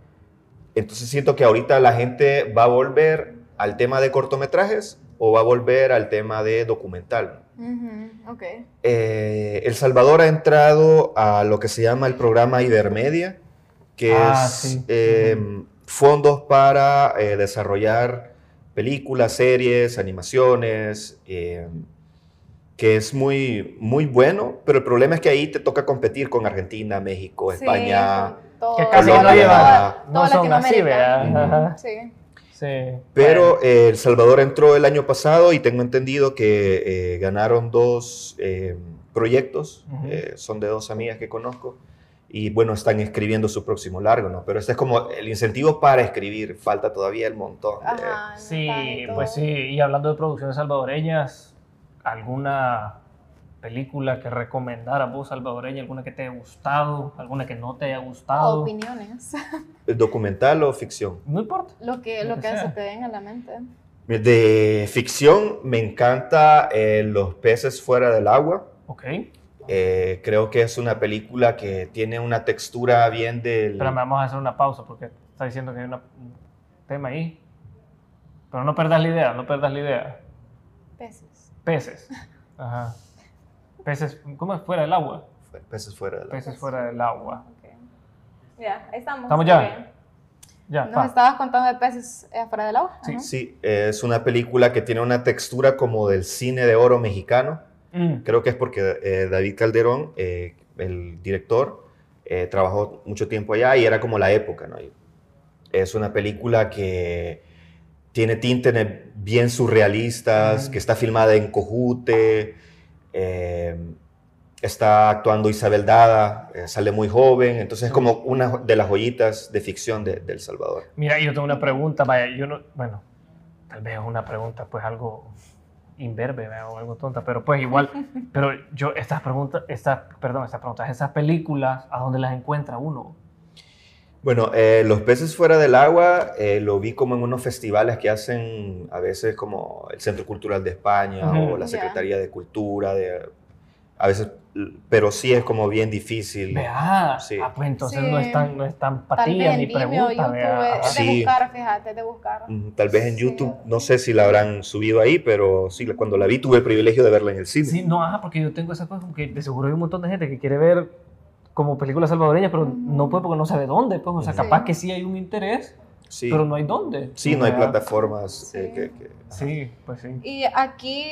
Entonces, siento que ahorita la gente va a volver al tema de cortometrajes o va a volver al tema de documental. Ujú, Ok. Eh, el Salvador ha entrado a lo que se llama el programa Ibermedia, que Ah, es sí. eh, fondos para eh, desarrollar películas, series, animaciones, eh, que es muy, muy bueno, pero el problema es que ahí te toca competir con Argentina, México, Sí, España. todo- Que casi Colombia, no no toda son así, Latinoamérica. ¿verdad? Sí. Sí. Pero eh, El Salvador entró el año pasado y tengo entendido que eh, ganaron dos eh, proyectos, eh, son de dos amigas que conozco, y bueno, están escribiendo su próximo largo, ¿no? Pero este es como el incentivo para escribir, falta todavía el montón. de- Ajá, Sí, pues sí. Y hablando de producciones salvadoreñas, ¿alguna película que recomendaras vos salvadoreña? ¿Alguna que te haya gustado? ¿Alguna que no te haya gustado? Opiniones. ¿Documental o ficción? No importa. Lo que, Lo lo que que se te venga a la mente. De ficción me encanta eh, Los peces fuera del agua. Ok. Eh, creo que es una película que tiene una textura bien del... Pero vamos a hacer una pausa porque está diciendo que hay una- un tema ahí. Pero no perdas la idea, no perdas la idea. Peces. Peces. Ajá. Peces, ¿cómo es? Fuera del agua. Peces fuera del agua. Peces fuera del agua. Ya, ahí estamos. ¿Estamos ya? Ya, Nos pa. estabas contando de peces eh, afuera del agua. Sí. Ajá. Sí, es una película que tiene una textura como del cine de oro mexicano. Mm. Creo que es porque eh, David Calderón, eh, el director, eh, trabajó mucho tiempo allá y era como la época, ¿no? Es una película que tiene tintes bien surrealistas, Mm. que está filmada en Cojute, eh, está actuando Isabel Dada, eh, sale muy joven, entonces es como una de las joyitas de ficción de, de El Salvador. Mira, yo tengo una pregunta, vaya, yo no, bueno, tal vez es una pregunta, pues algo imberbe ¿verdad? o algo tonta, pero pues igual, pero yo estas preguntas, estas, perdón, estas preguntas, esas películas, ¿a dónde las encuentra uno? Bueno, eh, Los peces fuera del agua eh, lo vi como en unos festivales que hacen a veces como el Centro Cultural de España o la. Secretaría de Cultura, de, a veces, pero sí es como bien difícil. Vea, Sí. ah, pues entonces Sí. no es tan, no es tan Tal patilla vez ni en Vimeo, pregunta, YouTube, vea. es de Sí. buscar, fíjate, de buscar. Tal vez en Sí. YouTube, no sé si la habrán subido ahí, pero sí, cuando la vi tuve el privilegio de verla en el cine. Sí, no, ajá, porque yo tengo esa cosa como que de seguro hay un montón de gente que quiere ver como películas salvadoreñas, pero Ujú. no puede porque no sabe dónde, pues, o sea, capaz que sí hay un interés, Sí, pero no hay dónde. sí, no hay plataformas Sí. eh, que- que- Sí, pues sí. Y aquí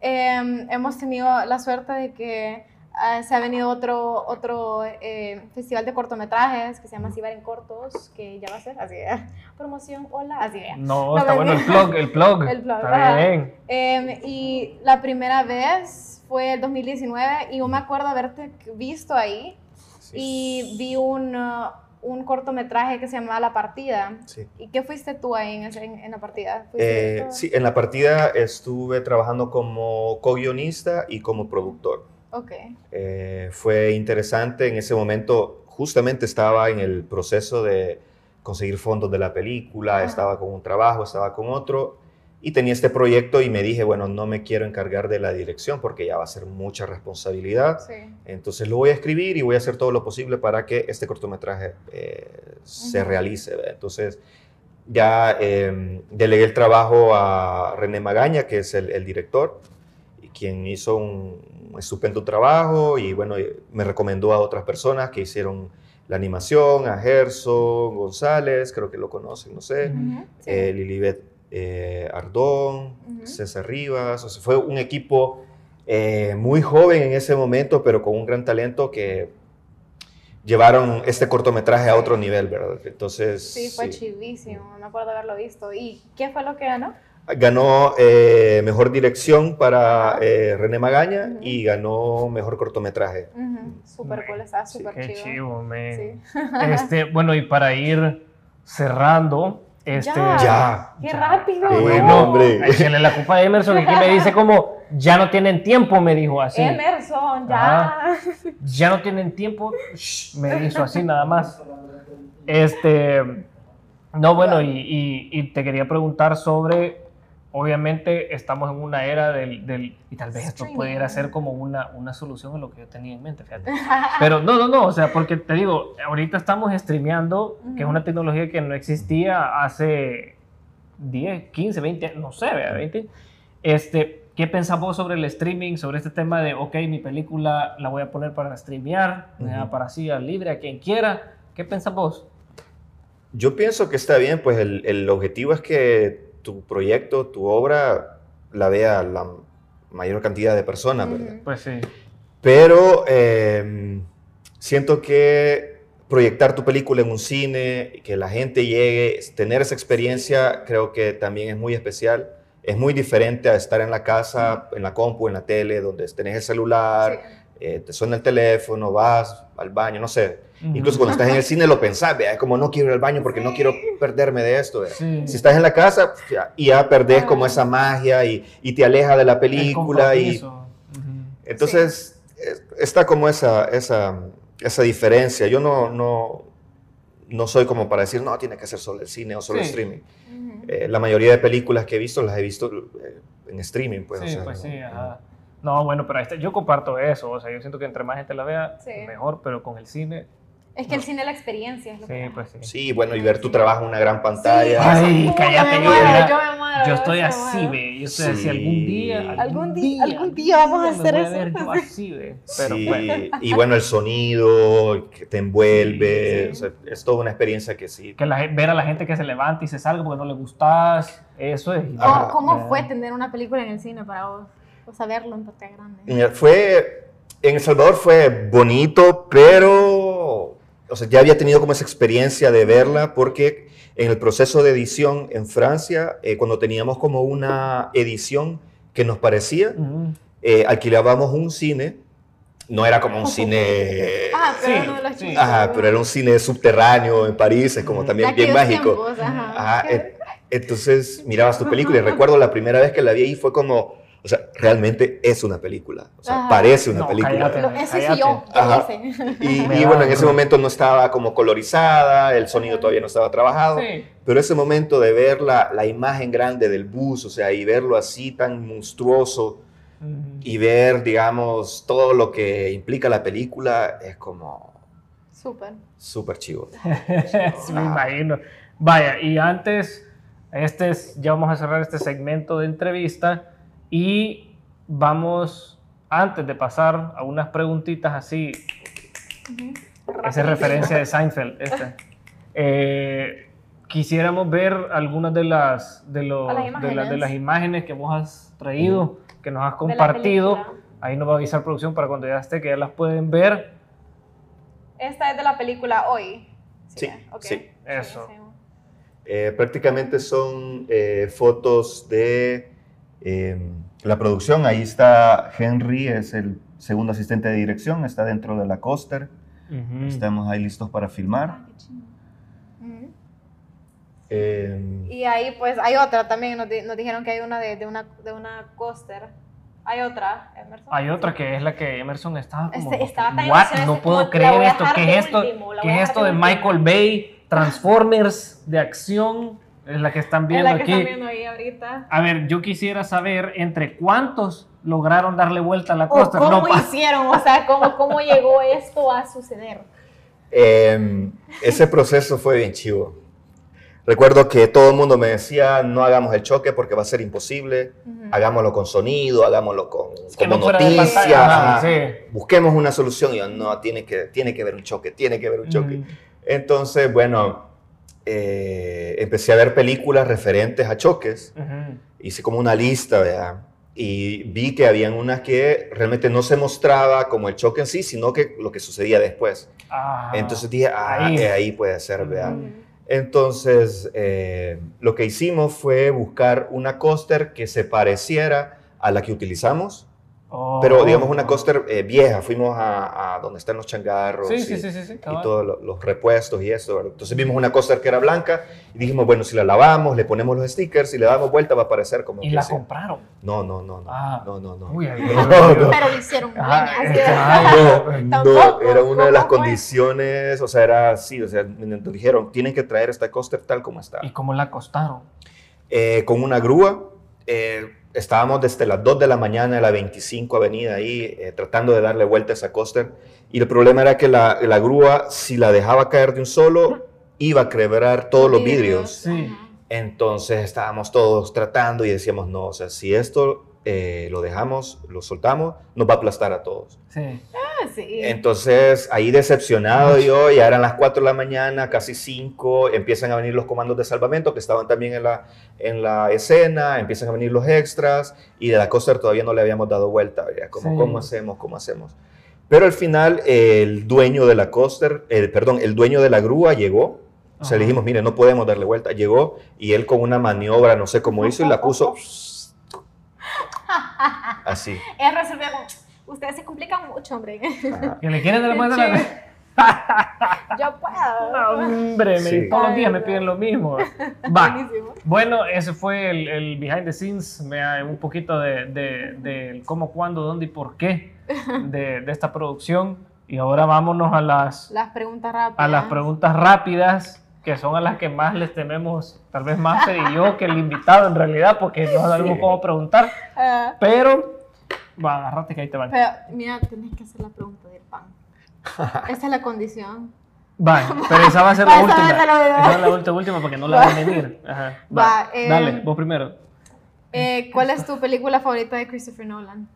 em, hemos tenido la suerte de que ah, se ha venido otro, otro eh, festival de cortometrajes que se llama Cibar en Cortos, que ya va a ser así, ¿eh? promoción, hola, así es. No, No, está bueno el plug, el plug. El Está bien. Em, y la primera vez fue el 2019 y yo me acuerdo haberte visto ahí sí, y vi un, uh, un cortometraje que se llamaba La Partida. sí. ¿Y qué fuiste tú ahí en, en, en la partida? ¿Fuiste Eh, sí, en la partida estuve trabajando como co-guionista y como productor. Ok. Eh, fue interesante, en ese momento justamente estaba en el proceso de conseguir fondos de la película, Ajá. estaba con un trabajo, estaba con otro, y tenía este proyecto y me dije, bueno, no me quiero encargar de la dirección porque ya va a ser mucha responsabilidad, Sí. entonces lo voy a escribir y voy a hacer todo lo posible para que este cortometraje eh, se realice. Entonces ya eh, delegué el trabajo a René Magaña, que es el, el director, quien hizo un, estupendo trabajo y bueno, me recomendó a otras personas que hicieron la animación, a Gerson González, creo que lo conocen, no sé, sí. eh, Lilibet eh, Ardón, Ujú. César Rivas, o sea, fue un equipo eh, muy joven en ese momento, pero con un gran talento que llevaron este cortometraje a otro nivel, ¿verdad? Entonces, Sí, fue sí. chivísimo, me acuerdo haberlo visto. ¿Y qué fue lo que ganó? ganó eh, mejor dirección para eh, René Magaña Ujú. y ganó mejor cortometraje. Ujú, Súper cool, estaba Sí, súper Qué chido. chivo, man. Sí. Este, bueno, y para ir cerrando, este... Ya. Ya. ¡Qué Ya. rápido! Sí, Bueno, no, hombre. la culpa de Emerson que aquí me dice como, ya no tienen tiempo, me dijo así. Emerson, ya. Ya no tienen tiempo, shh, me hizo así nada más. Este, no, bueno, y, y- y te quería preguntar sobre, obviamente estamos en una era del, del- y tal vez esto pudiera ser como una, una solución a lo que yo tenía en mente, fíjate. Pero no, no, no, o sea, porque te digo, ahorita estamos streameando, que es una tecnología que no existía hace 10, 15, 20, no sé, ¿verdad? 20. Este, ¿Qué pensás vos sobre el streaming, sobre este tema de, ok, mi película la voy a poner para streamear, para así, libre, a quien quiera? ¿Qué pensás vos? Yo pienso que está bien, pues el, el objetivo es que tu proyecto, tu obra, la vea la mayor cantidad de personas. Pues sí. Pero eh, siento que proyectar tu película en un cine, que la gente llegue, tener esa experiencia, creo que también es muy especial. Es muy diferente a estar en la casa, en la compu, en la tele, donde tenés el celular, Sí. eh, te suena el teléfono, vas al baño, no sé. Ujú. Incluso cuando estás en el cine lo pensás, vea, es como no quiero ir al baño porque no Sí. quiero perderme de esto. Sí. Si estás en la casa, ya, y ya perdés como esa magia y, y te aleja de la El película y. Ujú. entonces, es- está como esa, esa, esa diferencia. Yo no, no, no soy como para decir, no, tiene que ser solo el cine o solo el Sí. streaming. Ujú. Eh, la mayoría de películas que he visto las he visto eh, en streaming. Pues, o sí, sea, pues no- sí, ajá. No, bueno, pero ahí está- yo comparto eso, o sea, yo siento que entre más gente la vea, Sí. mejor, pero con el cine, Es que el cine es la experiencia. Es lo sí, que pues sí. Sí, bueno, y ver tu trabajo en una gran pantalla. Ay, Uy, cállate, yo me yo muero, ya- yo me muero, Yo estoy así, ve. Yo estoy así Sí. algún día. Algún día- algún día vamos a hacer voy eso. ver yo así, ve. Pero Sí, bueno. y bueno, el sonido que te envuelve, Sí, sí. o sea, es toda una experiencia que sí. Que la, ver a la gente que se levanta y se salga porque no le gustas, eso es. ¿Cómo, Ajá. cómo fue tener una película en el cine para vos? O sea, verlo en pantalla grande. Mira, Fue, en El Salvador fue bonito, pero, o sea, ya había tenido como esa experiencia de verla porque en el proceso de edición en Francia, eh, cuando teníamos como una edición que nos parecía, Ujú. eh, alquilábamos un cine, no era como un cine... Ah, pero Sí, de los sí. Ajá, pero era un cine subterráneo en París, es como De también De bien mágico. tiempos, ajá. Ajá, entonces mirabas tu película y recuerdo la primera vez que la vi ahí fue como, O sea, realmente es una película. O sea, Ajá. parece una No, película. cállate. Cállate. sí yo. Y, y bueno, en ese momento no estaba como colorizada, el sonido todavía no estaba trabajado. Sí. Pero ese momento de ver la, la imagen grande del bus, o sea, y verlo así tan monstruoso, Ujú. y ver, digamos, todo lo que implica la película, es como Súper. súper chivo. Sí, me imagino. Vaya, y antes, este es, ya vamos a cerrar este segmento de entrevista y vamos, antes de pasar a unas preguntitas así, esa es referencia de Seinfeld, esta. Eh, quisiéramos ver algunas de las, de, los, A las de, la- de imágenes. las imágenes que vos has traído, que nos has compartido. Ahí nos va a avisar producción para cuando ya esté, que ya las pueden ver. Esta es de la película Hoy. Sí, ok. sí. Eso. sí. Eh, prácticamente son eh, fotos de eh, la producción. Ahí está Henry, es el segundo asistente de dirección, está dentro de la coaster. Ujú. Estamos ahí listos para filmar. Ah. Eh, Y ahí pues hay otra también, nos, di- nos dijeron que hay una de, de una, de una coaster. Hay otra, Emerson. Hay otra que es la que Emerson estaba como. Este, estaba tan "What? No puedo como, la creer esto. ¿Qué es esto? último, ¿Qué es esto de de último". Michael Bay? Transformers de acción. Es la que están es viendo la que aquí. están viendo ahí ahorita. A ver, yo quisiera saber entre cuántos lograron darle vuelta a la O costa. ¿Cómo No, hicieron? O sea, ¿cómo, ¿cómo llegó esto a suceder? eh, ese proceso fue bien chivo. Recuerdo que todo el mundo me decía, no hagamos el choque porque va a ser imposible, Ujú. hagámoslo con sonido, hagámoslo con que como no fuera de noticia, pantalla. Sí. busquemos una solución. Y yo, no, tiene que, tiene que haber un choque, tiene que haber un choque. Mm. Entonces, bueno, eh, empecé a ver películas referentes a choques. Ujú. Hice como una lista, ¿verdad? Y vi que habían unas que realmente no se mostraba como el choque en sí, sino que lo que sucedía después. Ah, Entonces dije, ah, ahí. ahí, ahí puede ser, ¿verdad? Ujú. Entonces, eh, lo que hicimos fue buscar una coaster que se pareciera a la que utilizamos, Oh. pero digamos una coaster eh, vieja. Fuimos a, a donde están los changarros Sí, y, sí, sí, sí. sí, y todos lo- los repuestos y eso. ¿verdad? Entonces vimos una coaster que era blanca y dijimos, bueno, si la lavamos, le ponemos los stickers y le damos vuelta, va a parecer como Y que la sí. compraron. No, no, no, no, Ah. no, no, no. Uy, No, no. Pero lo hicieron de- No, era una de las ¿cómo fue? condiciones, o sea, era así, o sea, nos dijeron, tienen que traer esta coaster tal como está. ¿Y cómo la costaron? Eh, con una grúa, eh, estábamos desde las 2 de la mañana de la 25 Avenida ahí, eh, tratando de darle vuelta a esa coaster, y el problema era que la, la grúa, si la dejaba caer de un solo, iba a quebrar todos los vidrios. Sí. Entonces estábamos todos tratando y decíamos, no, o sea, si esto eh, lo dejamos, lo soltamos, nos va a aplastar a todos. Sí. Sí. Entonces, ahí decepcionado yo, ya eran las 4 de la mañana, casi 5, empiezan a venir los comandos de salvamento que estaban también en la, en la escena, empiezan a venir los extras y de la coaster todavía no le habíamos dado vuelta, ya, como, Sí. ¿cómo hacemos? ¿Cómo hacemos? Pero al final el dueño de la coaster, eh, perdón, el dueño de la grúa llegó, o sea, le dijimos, mire, no podemos darle vuelta, llegó y él con una maniobra, no sé cómo hizo, y la puso así. Él resolvió ustedes se complican mucho, hombre. ¿Que le quieren dar vuelta a la chido. Yo puedo. No, hombre, me- Sí. todos los días me piden lo mismo. Va. Bueno, ese fue el, el behind the scenes, me da un poquito de, de- del cómo, cuándo, dónde y por qué de, de esta producción. Y ahora vámonos a las, Las preguntas rápidas. a las preguntas rápidas, que son a las que más les tememos, tal vez más y yo que el invitado en realidad, porque no sabemos Sí. cómo preguntar. Ah, Pero, va, agárrate que ahí te van. pero mira, tenés que hacer la pregunta del pan. Esa es la condición. Va, pero esa va a ser la Esa última. va a ser la última. Esa es la última, última porque no la van a venir. Ajá. Va, Va, eh, dale, vos primero. Eh, ¿Cuál es tu película favorita de Christopher Nolan?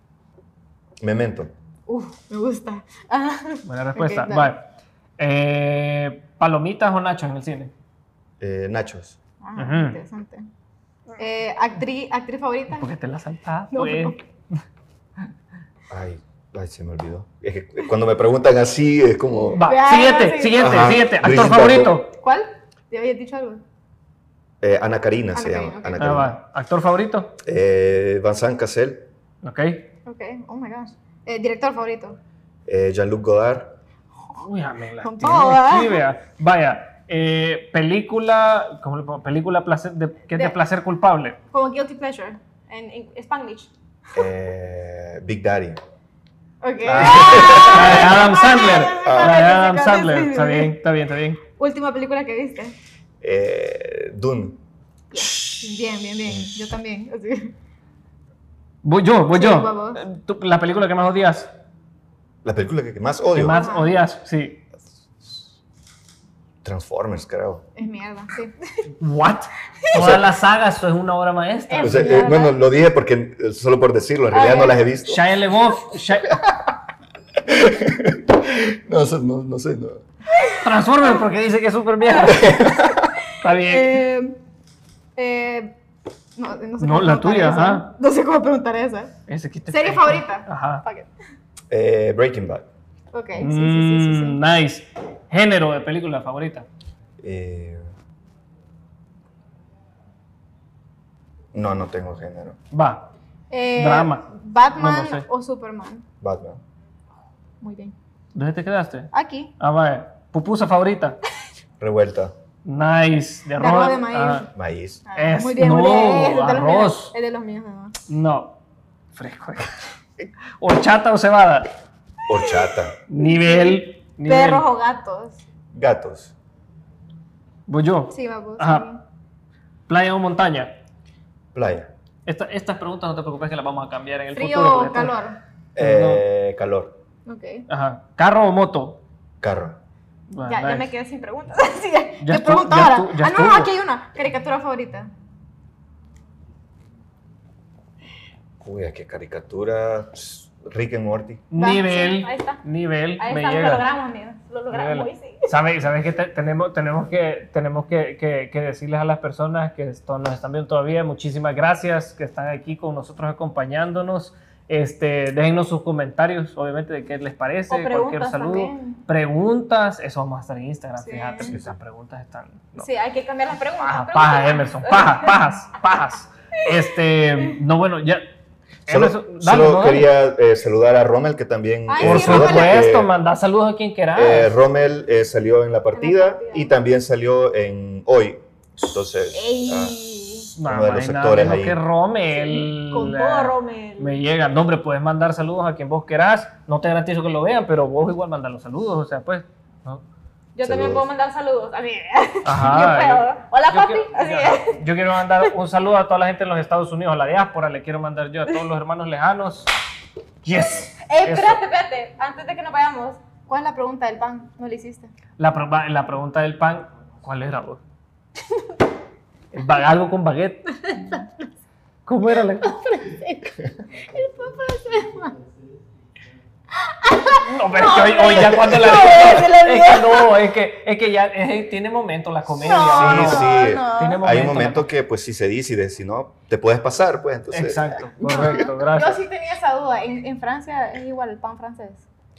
Memento. Uf, me gusta. Ah, Buena respuesta. Ok, dale. Va. Eh, ¿Palomitas o nachos en el cine? Eh, nachos. ah, interesante. Eh, actriz, ¿Actriz favorita? Porque te la saltas, No, pues. Ay, ay, se me olvidó. Es que cuando me preguntan así es como... Va, Ya, siguiente, siguiente, Ajá. siguiente. Actor favorito. ¿Cuál? ¿Te había dicho algo? Eh, Ana Karina Ana se Karina, llama. ok. Ana Ah, Karina. Actor favorito. Eh, Vincent Cassel, Ok. Ok, oh my gosh. Eh, ¿Director favorito? eh, Jean-Luc Godard, Uy, me la Con todo, ¿eh? aquí, vea. Vaya. eh, película, ¿cómo le pongo? Película placer, de, que es de De- placer culpable. Como Guilty Pleasure, en, en Spanglish. Eh, Big Daddy. Ok. La de Adam Sandler. Ah, La de Adam Sandler. Está bien, está bien, está bien. Última película que viste. Eh, Dune. Bien, bien, bien. Yo también. así. Voy yo, voy Sí, yo. Eh, tú, La película que más odias. La película que más Que odio. más Ajá. odias, sí. Transformers, creo. Es mierda, sí. What? Todas las sagas, eso es una obra maestra. Es O sea, eh, mierda. bueno, lo dije porque eh, solo por decirlo, en realidad no las he visto. Shia LaBeouf, Shia- No, sé, no, no sé. No. Transformers porque dice que es súper vieja. Está bien. Eh, eh, no, no sé No, cómo la tuya, esa. ajá. No sé cómo preguntar esa. Ese que te ¿Serie pega. favorita? Ajá. Eh, Breaking Bad. Ok, sí, sí, sí, sí. sí. Mm, nice. Género de película favorita. Eh, No, no tengo género. Va. Eh, Drama. ¿Batman No, no sé. o Superman? Batman. Muy bien. ¿Dónde te quedaste? Aquí. Ah, vaya. Pupusa favorita. Revuelta. Nice. De arroz. arroz de maíz. Ah, Maíz. Ah, Es- muy bien, muy bien. no, Es de los arroz. míos. Es de los míos. no. no. Fresco. Horchata o cebada. Horchata. Nivel. Nivel. ¿Perros o gatos? Gatos. Voy yo. Sí, vamos. Ajá. Playa o montaña. Playa. Esta- estas preguntas no te preocupes que las vamos a cambiar en el ¿Frío futuro. o porque esto- calor? Eh, Calor. Ok. Ajá. ¿Carro o moto? Carro. Ya, ya me quedé sin preguntas. Sí, ya, Ya ¿Qué estu- pregunta ya ahora? ah, no, no, aquí hay una. ¿Caricatura favorita? Uy, qué caricatura. Rick and Morty. Nivel. sí, ahí está. Nivel. Ahí me está, lo llega. logramos, mira. Lo logramos, hoy sí. ¿Sabes, sabes que te- tenemos, tenemos, que, tenemos que, que- que decirles a las personas que esto, nos están viendo todavía, muchísimas gracias que están aquí con nosotros acompañándonos. Este, déjennos sus comentarios, obviamente, de qué les parece, O cualquier preguntas saludo. también. Eso vamos a estar en Instagram, Sí. fíjate, que esas preguntas están... no. Sí, hay que cambiar las preguntas. Paja, preguntas. paja, Emerson, paja, pajas, pajas. Este, no, bueno, ya. Solo, dale, solo no, quería eh, saludar a Rommel, que también... Ay, eh, Por sí, supuesto, manda saludos a quien quieras. eh, Rommel eh, salió en la, partida y también salió en Hoy. Entonces, ah, No, uno de los sectores ahí. que Rommel. Con eh, todo, Rommel. Me llega. No, hombre, puedes mandar saludos a quien vos querás. No te garantizo que lo vean, pero vos igual mandar los saludos. O sea, pues. ¿no? Yo también puedo mandar saludos. Así. Ajá. Yo puedo. Hola, yo papi. quiero- Así ya, es. Yo quiero mandar un saludo a toda la gente en los Estados Unidos, a la diáspora. Le quiero mandar yo a todos los hermanos lejanos. Yes. Eh, espérate, espérate. Antes de que nos vayamos, ¿cuál es la pregunta del pan? No la hiciste. La, pro- la pregunta del pan, ¿cuál era vos? El Algo con baguette. ¿Cómo era la.? No, pero es que hoy, hoy ya cuando la No, le es que no, es que, es que ya es- tiene momento la comedia. No, ¿no? Sí, sí. Tiene Hay momento un la momento que pues si se dice y de si no, te puedes pasar, pues entonces... Exacto, correcto, Yo gracias. sí tenía esa duda. En, en Francia es igual el pan francés.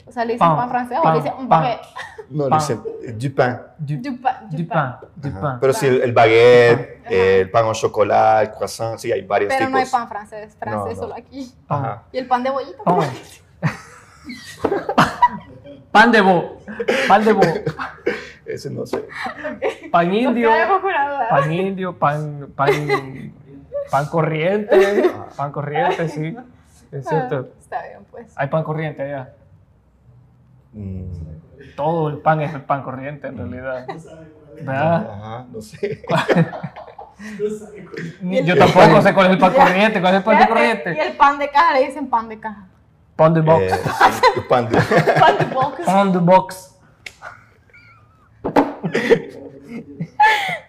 O sea, le dicen Pan, pan, francés pan, o le dicen un baguette. No, Pan. dicen eh, du pain. Du, Du pan. du Du pan, pan. Pero sí, el, el baguette, Ajá. el pan au chocolat, el croissant, sí, hay varios Pero tipos. no hay pan francés. Francés No, no. solo aquí. Ajá. Y el pan de bollito. Pan. De bo, pan de bo, Ese no sé. pan indio, pan indio, pan, pan, pan corriente, pan corriente, sí, es cierto. Ah, Está bien, pues. Hay pan corriente allá. Mm, Todo el pan es el pan corriente en realidad. ¿Verdad? Ajá, no sé. Yo tampoco sé cuál es el pan corriente, cuál es el pan de Y corriente. el pan de caja le dicen pan de caja. Pan de box. Eh, sí, el pan de- Pan de box. Pan de box.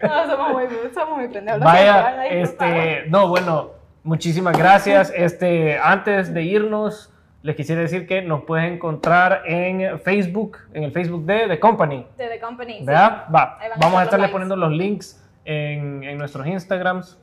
No, somos muy, somos muy pendejos. Vaya, este, no, bueno, muchísimas gracias. Este, antes de irnos, les quisiera decir que nos pueden encontrar en Facebook, en el Facebook de The Company. De The Company. sí. ¿Verdad? Va. Vamos a estarles poniendo los links en, en nuestros Instagrams.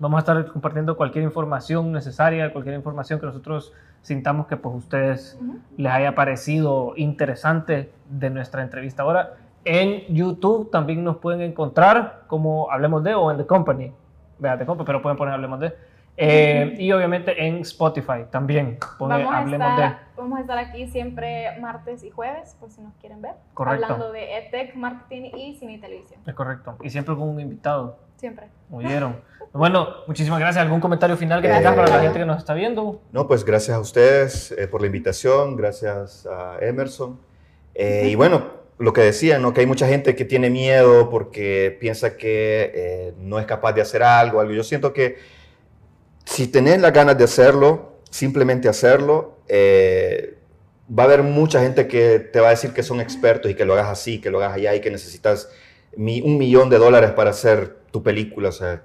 Vamos a estar compartiendo cualquier información necesaria, cualquier información que nosotros sintamos que pues ustedes Ujú. les haya parecido interesante de nuestra entrevista ahora. En YouTube también nos pueden encontrar como Hablemos de o en The Company. Vea, The Company, pero pueden poner Hablemos de. Eh, Y obviamente en Spotify también. Pone Vamos a, estar, de. vamos a estar aquí siempre martes y jueves, por si nos quieren ver. Correcto. Hablando de EdTech, marketing y cine y televisión. Es correcto. Y siempre con un invitado. Siempre. Muy bien. Bueno, muchísimas gracias. ¿Algún comentario final que Eh, tengas para la gente que nos está viendo? No, pues gracias a ustedes eh, por la invitación, gracias a Emerson. Eh, y bueno, lo que decía, ¿no? que hay mucha gente que tiene miedo porque piensa que eh, no es capaz de hacer algo, algo. Yo siento que si tenés las ganas de hacerlo, simplemente hacerlo, eh, va a haber mucha gente que te va a decir que son expertos y que lo hagas así, que lo hagas allá y que necesitas mi- un millón de dólares para hacer tu película. O sea,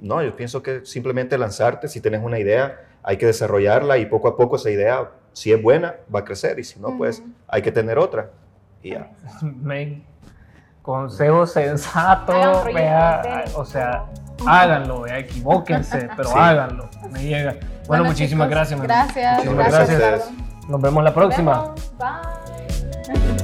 no, yo pienso que simplemente lanzarte, si tienes una idea, hay que desarrollarla y poco a poco esa idea, si es buena, va a crecer y si no, pues hay que tener otra. Y ya. Men, consejo sensato, vea, o sea, háganlo, eh, equivóquense, pero háganlo. Me llega. Bueno, muchísimas chicos, gracias, gracias, Muchísimas gracias. gracias. Nos vemos la próxima. Bye.